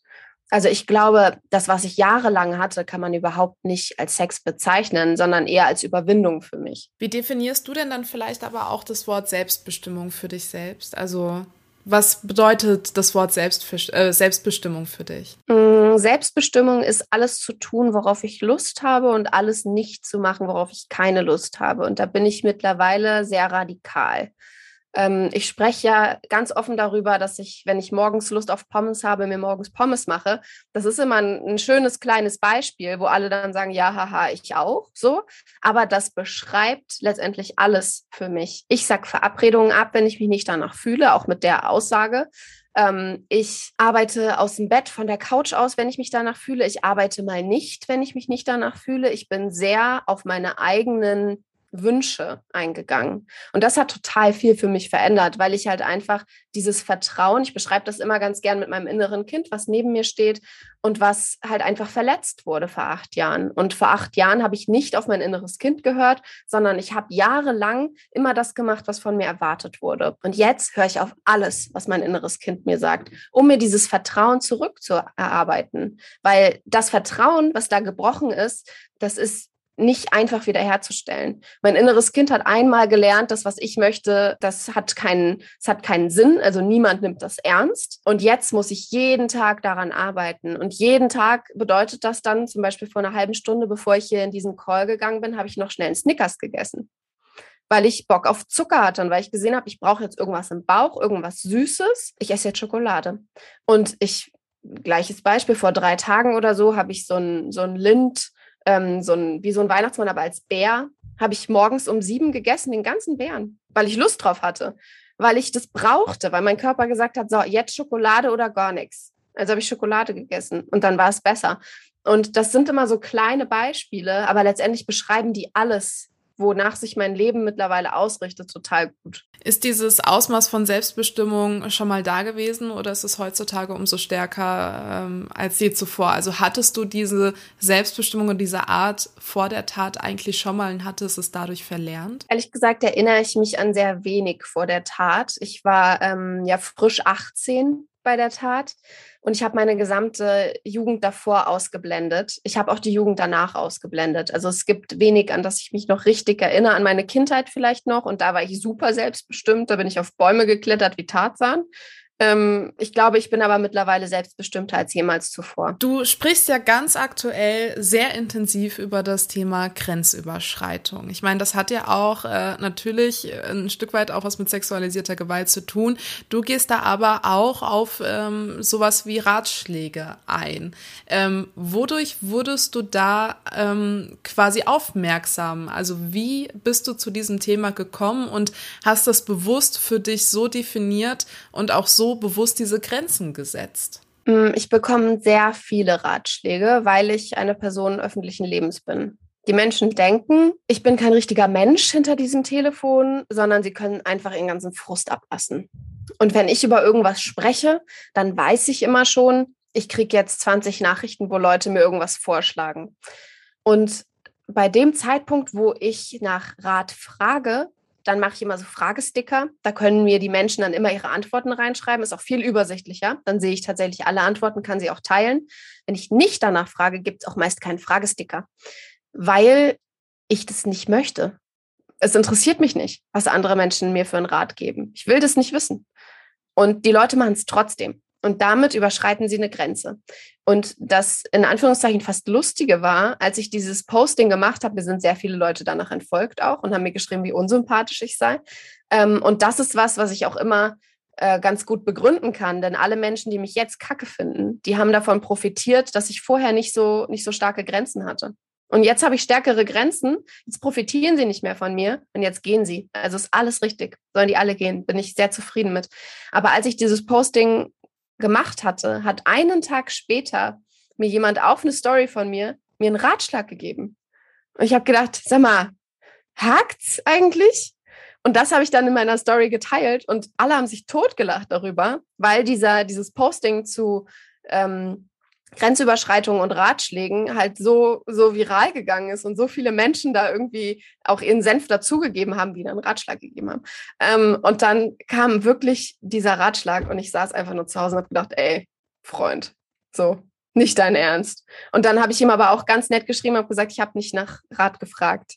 Also ich glaube, das, was ich jahrelang hatte, kann man überhaupt nicht als Sex bezeichnen, sondern eher als Überwindung für mich. Wie definierst du denn dann vielleicht aber auch das Wort Selbstbestimmung für dich selbst? Also was bedeutet das Wort äh, Selbstbestimmung für dich? Mm, Selbstbestimmung ist alles zu tun, worauf ich Lust habe und alles nicht zu machen, worauf ich keine Lust habe. Und da bin ich mittlerweile sehr radikal. Ähm, ich spreche ja ganz offen darüber, dass ich, wenn ich morgens Lust auf Pommes habe, mir morgens Pommes mache. Das ist immer ein, ein schönes kleines Beispiel, wo alle dann sagen, ja, haha, ich auch, so. Aber das beschreibt letztendlich alles für mich. Ich sag Verabredungen ab, wenn ich mich nicht danach fühle, auch mit der Aussage. Ähm, ich arbeite aus dem Bett, von der Couch aus, wenn ich mich danach fühle. Ich arbeite mal nicht, wenn ich mich nicht danach fühle. Ich bin sehr auf meine eigenen Wünsche eingegangen. Und das hat total viel für mich verändert, weil ich halt einfach dieses Vertrauen, ich beschreibe das immer ganz gern mit meinem inneren Kind, was neben mir steht und was halt einfach verletzt wurde vor acht Jahren. Und vor acht Jahren habe ich nicht auf mein inneres Kind gehört, sondern ich habe jahrelang immer das gemacht, was von mir erwartet wurde. Und jetzt höre ich auf alles, was mein inneres Kind mir sagt, um mir dieses Vertrauen zurückzuerarbeiten. Weil das Vertrauen, was da gebrochen ist, das ist nicht einfach wiederherzustellen. Mein inneres Kind hat einmal gelernt, dass was ich möchte, das hat keinen, es hat keinen Sinn. Also niemand nimmt das ernst. Und jetzt muss ich jeden Tag daran arbeiten. Und jeden Tag bedeutet das dann zum Beispiel vor einer halben Stunde, bevor ich hier in diesen Call gegangen bin, habe ich noch schnell einen Snickers gegessen. Weil ich Bock auf Zucker hatte und weil ich gesehen habe, ich brauche jetzt irgendwas im Bauch, irgendwas Süßes. Ich esse jetzt Schokolade. Und ich, gleiches Beispiel, vor drei Tagen oder so habe ich so ein, so ein Lind, ähm, so ein, wie so ein Weihnachtsmann, aber als Bär, habe ich morgens um sieben gegessen, den ganzen Bären, weil ich Lust drauf hatte, weil ich das brauchte, weil mein Körper gesagt hat, so, jetzt Schokolade oder gar nichts. Also habe ich Schokolade gegessen und dann war es besser. Und das sind immer so kleine Beispiele, aber letztendlich beschreiben die alles, wonach sich mein Leben mittlerweile ausrichtet, total gut. Ist dieses Ausmaß von Selbstbestimmung schon mal da gewesen oder ist es heutzutage umso stärker ähm, als je zuvor? Also hattest du diese Selbstbestimmung und diese Art vor der Tat eigentlich schon mal und hattest es dadurch verlernt? Ehrlich gesagt erinnere ich mich an sehr wenig vor der Tat. Ich war ähm, ja frisch 18 bei der Tat. Und ich habe meine gesamte Jugend davor ausgeblendet. Ich habe auch die Jugend danach ausgeblendet. Also es gibt wenig, an das ich mich noch richtig erinnere, an meine Kindheit vielleicht noch. Und da war ich super selbstbestimmt. Da bin ich auf Bäume geklettert wie Tarzan. Ähm, ich glaube, ich bin aber mittlerweile selbstbestimmter als jemals zuvor. Du sprichst ja ganz aktuell sehr intensiv über das Thema Grenzüberschreitung. Ich meine, das hat ja auch äh, natürlich ein Stück weit auch was mit sexualisierter Gewalt zu tun. Du gehst da aber auch auf ähm, sowas wie Ratschläge ein. Ähm, wodurch wurdest du da ähm, quasi aufmerksam? Also wie bist du zu diesem Thema gekommen und hast das bewusst für dich so definiert und auch so bewusst diese Grenzen gesetzt? Mm, ich bekomme sehr viele Ratschläge, weil ich eine Person öffentlichen Lebens bin. Die Menschen denken, ich bin kein richtiger Mensch hinter diesem Telefon, sondern sie können einfach ihren ganzen Frust ablassen. Und wenn ich über irgendwas spreche, dann weiß ich immer schon, ich kriege jetzt 20 Nachrichten, wo Leute mir irgendwas vorschlagen. Und bei dem Zeitpunkt, wo ich nach Rat frage, dann mache ich immer so Fragesticker. Da können mir die Menschen dann immer ihre Antworten reinschreiben. Ist auch viel übersichtlicher. Dann sehe ich tatsächlich alle Antworten, kann sie auch teilen. Wenn ich nicht danach frage, gibt es auch meist keinen Fragesticker, weil ich das nicht möchte. Es interessiert mich nicht, was andere Menschen mir für einen Rat geben. Ich will das nicht wissen. Und die Leute machen es trotzdem. Und damit überschreiten sie eine Grenze. Und das in Anführungszeichen fast lustige war, als ich dieses Posting gemacht habe, mir sind sehr viele Leute danach entfolgt auch und haben mir geschrieben, wie unsympathisch ich sei. Ähm, und das ist was, was ich auch immer äh, ganz gut begründen kann, denn alle Menschen, die mich jetzt kacke finden, die haben davon profitiert, dass ich vorher nicht so, nicht so starke Grenzen hatte. Und jetzt habe ich stärkere Grenzen, jetzt profitieren sie nicht mehr von mir und jetzt gehen sie. Also ist alles richtig, sollen die alle gehen, bin ich sehr zufrieden mit. Aber als ich dieses Posting gemacht hatte, hat einen Tag später mir jemand auf eine Story von mir mir einen Ratschlag gegeben. Und ich habe gedacht, sag mal, hakt's eigentlich? Und das habe ich dann in meiner Story geteilt und alle haben sich totgelacht darüber, weil dieser, dieses Posting zu, ähm, Grenzüberschreitungen und Ratschlägen halt so, so viral gegangen ist und so viele Menschen da irgendwie auch ihren Senf dazugegeben haben, die einen Ratschlag gegeben haben. Ähm, und dann kam wirklich dieser Ratschlag und ich saß einfach nur zu Hause und habe gedacht, ey, Freund, so, nicht dein Ernst. Und dann habe ich ihm aber auch ganz nett geschrieben, habe gesagt, ich habe nicht nach Rat gefragt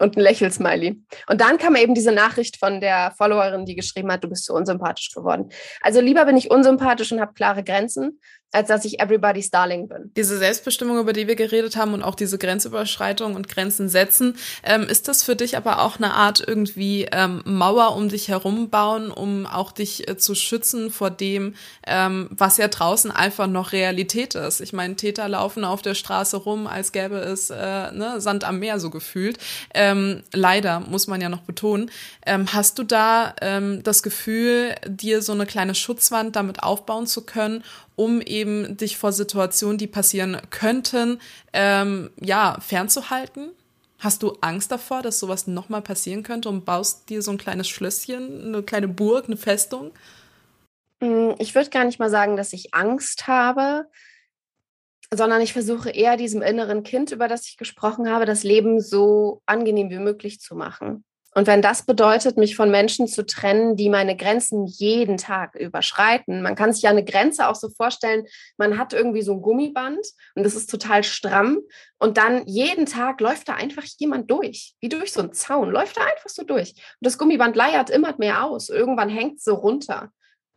und ein Lächelsmiley. Und dann kam eben diese Nachricht von der Followerin, die geschrieben hat, du bist zu unsympathisch geworden. Also lieber bin ich unsympathisch und habe klare Grenzen, als dass ich everybody's darling bin. Diese Selbstbestimmung, über die wir geredet haben und auch diese Grenzüberschreitung und Grenzen setzen, ähm, ist das für dich aber auch eine Art irgendwie ähm, Mauer um dich herum bauen, um auch dich äh, zu schützen vor dem, ähm, was ja draußen einfach noch Realität ist. Ich meine, Täter laufen auf der Straße rum, als gäbe es äh, ne, Sand am Meer so gefühlt. Ähm, leider muss man ja noch betonen. Ähm, hast du da ähm, das Gefühl, dir so eine kleine Schutzwand damit aufbauen zu können, um eben dich vor Situationen, die passieren könnten, ähm, ja, fernzuhalten? Hast du Angst davor, dass sowas nochmal passieren könnte und baust dir so ein kleines Schlösschen, eine kleine Burg, eine Festung? Hm, ich würde gar nicht mal sagen, dass ich Angst habe, sondern ich versuche eher diesem inneren Kind, über das ich gesprochen habe, das Leben so angenehm wie möglich zu machen. Und wenn das bedeutet, mich von Menschen zu trennen, die meine Grenzen jeden Tag überschreiten, man kann sich ja eine Grenze auch so vorstellen, man hat irgendwie so ein Gummiband und das ist total stramm und dann jeden Tag läuft da einfach jemand durch, wie durch so einen Zaun, läuft da einfach so durch. Und das Gummiband leiert immer mehr aus, irgendwann hängt es so runter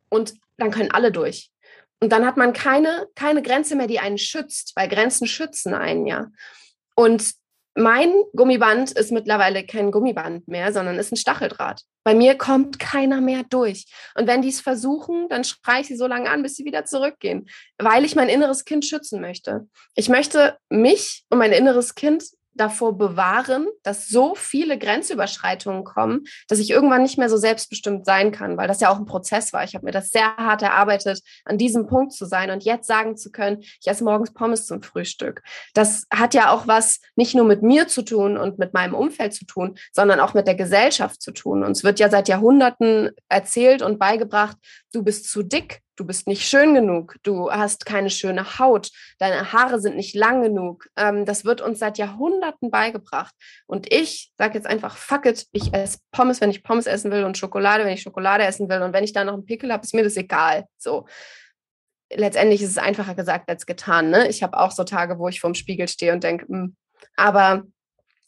und dann können alle durch. Und dann hat man keine, keine Grenze mehr, die einen schützt, weil Grenzen schützen einen ja. Und mein Gummiband ist mittlerweile kein Gummiband mehr, sondern ist ein Stacheldraht. Bei mir kommt keiner mehr durch. Und wenn die es versuchen, dann schreie ich sie so lange an, bis sie wieder zurückgehen, weil ich mein inneres Kind schützen möchte. Ich möchte mich und mein inneres Kind davor bewahren, dass so viele Grenzüberschreitungen kommen, dass ich irgendwann nicht mehr so selbstbestimmt sein kann, weil das ja auch ein Prozess war. Ich habe mir das sehr hart erarbeitet, an diesem Punkt zu sein und jetzt sagen zu können, ich esse morgens Pommes zum Frühstück. Das hat ja auch was nicht nur mit mir zu tun und mit meinem Umfeld zu tun, sondern auch mit der Gesellschaft zu tun. Und es wird ja seit Jahrhunderten erzählt und beigebracht, du bist zu dick, du bist nicht schön genug, du hast keine schöne Haut, deine Haare sind nicht lang genug. Ähm, das wird uns seit Jahrhunderten beigebracht. Und ich sage jetzt einfach, fuck it, ich esse Pommes, wenn ich Pommes essen will und Schokolade, wenn ich Schokolade essen will. Und wenn ich da noch einen Pickel habe, ist mir das egal. So. Letztendlich ist es einfacher gesagt als getan. Ne? Ich habe auch so Tage, wo ich vorm Spiegel stehe und denke, hm. aber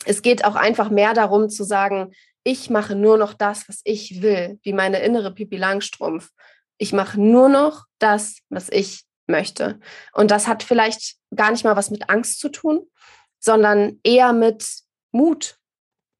es geht auch einfach mehr darum zu sagen, ich mache nur noch das, was ich will, wie meine innere Pipi Langstrumpf ich mache nur noch das, was ich möchte. Und das hat vielleicht gar nicht mal was mit Angst zu tun, sondern eher mit Mut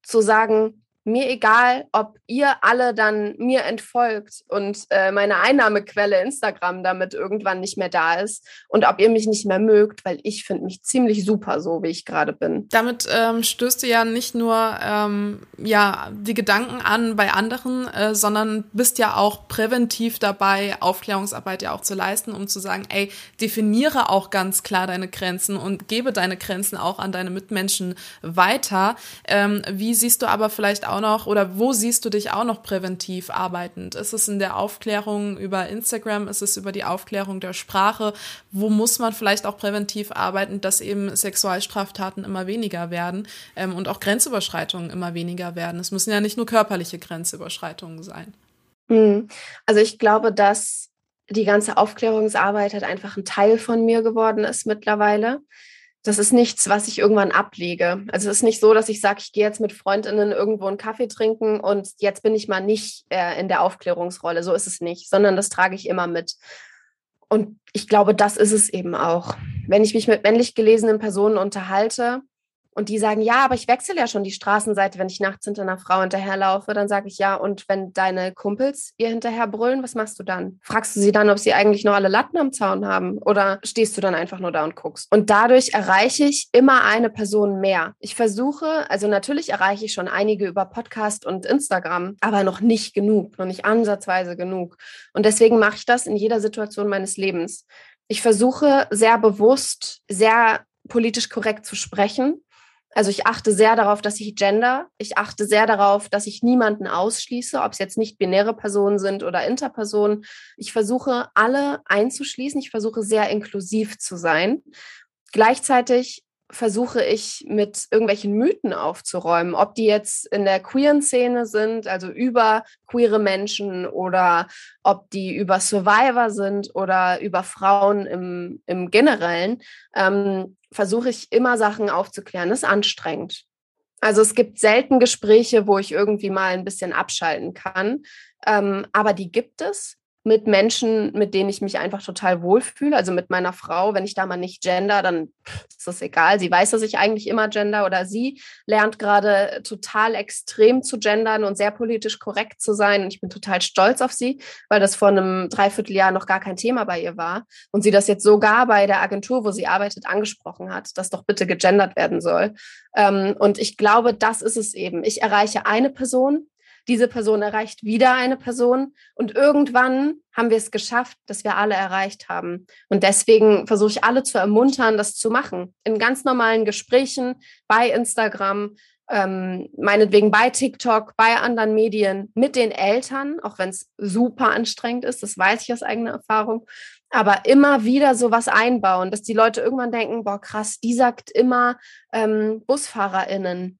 zu sagen, mir egal, ob ihr alle dann mir entfolgt und äh, meine Einnahmequelle Instagram damit irgendwann nicht mehr da ist und ob ihr mich nicht mehr mögt, weil ich finde mich ziemlich super so, wie ich gerade bin. Damit ähm, stößt du ja nicht nur ähm, ja die Gedanken an bei anderen, äh, sondern bist ja auch präventiv dabei, Aufklärungsarbeit ja auch zu leisten, um zu sagen, ey, definiere auch ganz klar deine Grenzen und gebe deine Grenzen auch an deine Mitmenschen weiter. Ähm, wie siehst du aber vielleicht auch auch noch oder wo siehst du dich auch noch präventiv arbeitend? Ist es in der Aufklärung über Instagram? Ist es über die Aufklärung der Sprache? Wo muss man vielleicht auch präventiv arbeiten, dass eben Sexualstraftaten immer weniger werden ähm, und auch Grenzüberschreitungen immer weniger werden? Es müssen ja nicht nur körperliche Grenzüberschreitungen sein. Hm. Also ich glaube, dass die ganze Aufklärungsarbeit halt einfach ein Teil von mir geworden ist mittlerweile das ist nichts, was ich irgendwann ablege. Also es ist nicht so, dass ich sage, ich gehe jetzt mit Freundinnen irgendwo einen Kaffee trinken und jetzt bin ich mal nicht äh, in der Aufklärungsrolle. So ist es nicht, sondern das trage ich immer mit. Und ich glaube, das ist es eben auch. Wenn ich mich mit männlich gelesenen Personen unterhalte, und die sagen, ja, aber ich wechsle ja schon die Straßenseite, wenn ich nachts hinter einer Frau hinterherlaufe. Dann sage ich, ja, und wenn deine Kumpels ihr hinterher brüllen, was machst du dann? Fragst du sie dann, ob sie eigentlich noch alle Latten am Zaun haben? Oder stehst du dann einfach nur da und guckst? Und dadurch erreiche ich immer eine Person mehr. Ich versuche, also natürlich erreiche ich schon einige über Podcast und Instagram, aber noch nicht genug, noch nicht ansatzweise genug. Und deswegen mache ich das in jeder Situation meines Lebens. Ich versuche sehr bewusst, sehr politisch korrekt zu sprechen Also ich achte sehr darauf, dass ich gender. Ich achte sehr darauf, dass ich niemanden ausschließe, ob es jetzt nicht binäre Personen sind oder Interpersonen. Ich versuche alle einzuschließen. Ich versuche sehr inklusiv zu sein. Gleichzeitig versuche ich mit irgendwelchen Mythen aufzuräumen, ob die jetzt in der queeren Szene sind, also über queere Menschen oder ob die über Survivor sind oder über Frauen im, im Generellen, ähm, versuche ich immer Sachen aufzuklären. Das ist anstrengend. Also es gibt selten Gespräche, wo ich irgendwie mal ein bisschen abschalten kann, ähm, aber die gibt es mit Menschen, mit denen ich mich einfach total wohlfühle. Also mit meiner Frau, wenn ich da mal nicht gender, dann ist das egal. Sie weiß, dass ich eigentlich immer gender oder sie lernt gerade total extrem zu gendern und sehr politisch korrekt zu sein. Und ich bin total stolz auf sie, weil das vor einem Dreivierteljahr noch gar kein Thema bei ihr war. Und sie das jetzt sogar bei der Agentur, wo sie arbeitet, angesprochen hat, dass doch bitte gegendert werden soll. Ähm, und ich glaube, das ist es eben. Ich erreiche eine Person, diese Person erreicht wieder eine Person und irgendwann haben wir es geschafft, dass wir alle erreicht haben. Und deswegen versuche ich alle zu ermuntern, das zu machen. In ganz normalen Gesprächen bei Instagram, ähm, meinetwegen bei TikTok, bei anderen Medien, mit den Eltern, auch wenn es super anstrengend ist, das weiß ich aus eigener Erfahrung, aber immer wieder sowas einbauen, dass die Leute irgendwann denken, boah krass, die sagt immer ähm, BusfahrerInnen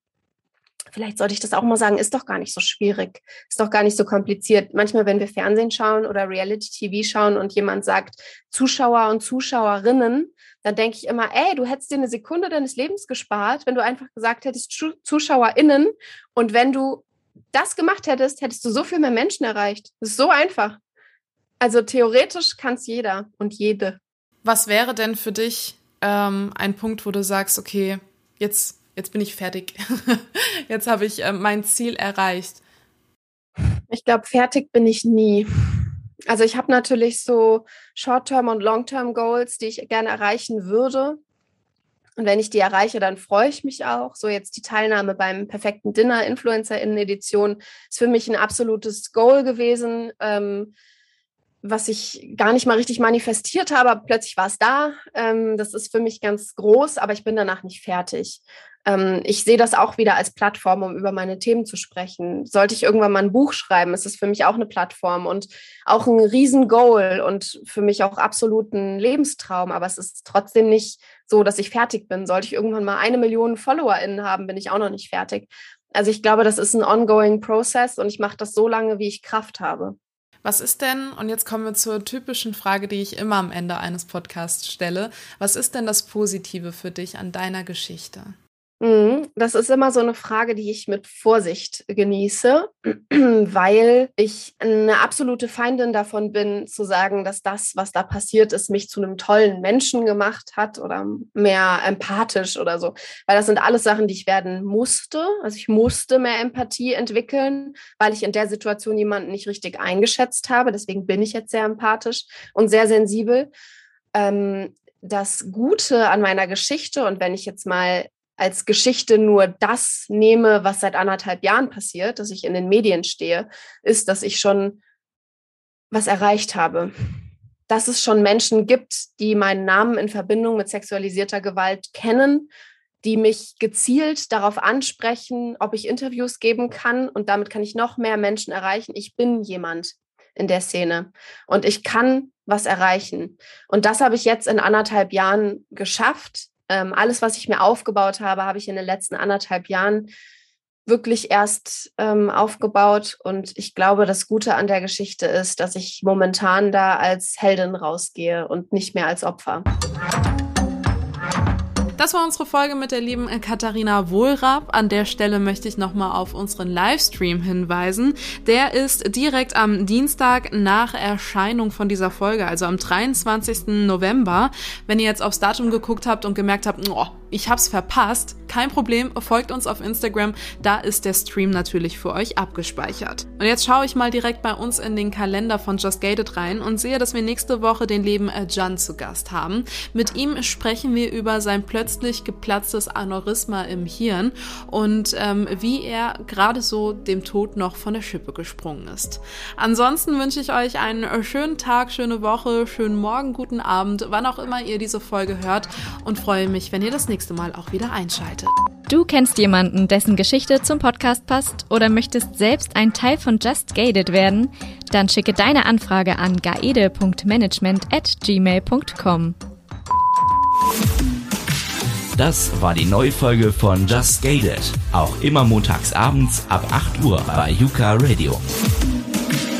vielleicht sollte ich das auch mal sagen, ist doch gar nicht so schwierig, ist doch gar nicht so kompliziert. Manchmal, wenn wir Fernsehen schauen oder Reality-TV schauen und jemand sagt Zuschauer und Zuschauerinnen, dann denke ich immer, ey, du hättest dir eine Sekunde deines Lebens gespart, wenn du einfach gesagt hättest ZuschauerInnen und wenn du das gemacht hättest, hättest du so viel mehr Menschen erreicht. Das ist so einfach. Also theoretisch kann es jeder und jede. Was wäre denn für dich ähm, ein Punkt, wo du sagst, okay, jetzt jetzt bin ich fertig. jetzt habe ich äh, mein Ziel erreicht. Ich glaube, fertig bin ich nie. Also ich habe natürlich so Short-Term und Long-Term Goals, die ich gerne erreichen würde. Und wenn ich die erreiche, dann freue ich mich auch. So jetzt die Teilnahme beim perfekten Dinner Influencer-Edition ist für mich ein absolutes Goal gewesen. Ähm, was ich gar nicht mal richtig manifestiert habe, plötzlich war es da. Ähm, das ist für mich ganz groß, aber ich bin danach nicht fertig. Ähm, ich sehe das auch wieder als Plattform, um über meine Themen zu sprechen. Sollte ich irgendwann mal ein Buch schreiben, ist es für mich auch eine Plattform und auch ein Riesengoal und für mich auch absolut ein Lebenstraum. Aber es ist trotzdem nicht so, dass ich fertig bin. Sollte ich irgendwann mal eine Million FollowerInnen haben, bin ich auch noch nicht fertig. Also ich glaube, das ist ein ongoing Process und ich mache das so lange, wie ich Kraft habe. Was ist denn, und jetzt kommen wir zur typischen Frage, die ich immer am Ende eines Podcasts stelle, was ist denn das Positive für dich an deiner Geschichte? Mhm, das ist immer so eine Frage, die ich mit Vorsicht genieße, weil ich eine absolute Feindin davon bin, zu sagen, dass das, was da passiert ist, mich zu einem tollen Menschen gemacht hat oder mehr empathisch oder so. Weil das sind alles Sachen, die ich werden musste. Also ich musste mehr Empathie entwickeln, weil ich in der Situation jemanden nicht richtig eingeschätzt habe. Deswegen bin ich jetzt sehr empathisch und sehr sensibel. Ähm, das Gute an meiner Geschichte und wenn ich jetzt mal als Geschichte nur das nehme, was seit anderthalb Jahren passiert, dass ich in den Medien stehe, ist, dass ich schon was erreicht habe. Dass es schon Menschen gibt, die meinen Namen in Verbindung mit sexualisierter Gewalt kennen, die mich gezielt darauf ansprechen, ob ich Interviews geben kann. Und damit kann ich noch mehr Menschen erreichen. Ich bin jemand in der Szene und ich kann was erreichen. Und das habe ich jetzt in anderthalb Jahren geschafft ähm, alles, was ich mir aufgebaut habe, habe ich in den letzten anderthalb Jahren wirklich erst ähm, aufgebaut. Und ich glaube, das Gute an der Geschichte ist, dass ich momentan da als Heldin rausgehe und nicht mehr als Opfer. Das war unsere Folge mit der lieben Katharina Wohlrab. An der Stelle möchte ich nochmal auf unseren Livestream hinweisen. Der ist direkt am Dienstag nach Erscheinung von dieser Folge, also am 23. November. Wenn ihr jetzt aufs Datum geguckt habt und gemerkt habt, oh, ich hab's verpasst, kein Problem, folgt uns auf Instagram, da ist der Stream natürlich für euch abgespeichert. Und jetzt schaue ich mal direkt bei uns in den Kalender von Just Gated rein und sehe, dass wir nächste Woche den lieben Jan zu Gast haben. Mit ihm sprechen wir über sein plötzlich geplatztes Aneurysma im Hirn und ähm, wie er gerade so dem Tod noch von der Schippe gesprungen ist. Ansonsten wünsche ich euch einen schönen Tag, schöne Woche, schönen Morgen, guten Abend, wann auch immer ihr diese Folge hört und freue mich, wenn ihr das nächste nächste Mal auch wieder einschaltet. Du kennst jemanden, dessen Geschichte zum Podcast passt oder möchtest selbst ein Teil von Just Gated werden? Dann schicke deine Anfrage an gaede.management at gmail.com. Das war die Neufolge von Just Gated. Auch immer montags abends ab 8 Uhr bei Yuka Radio.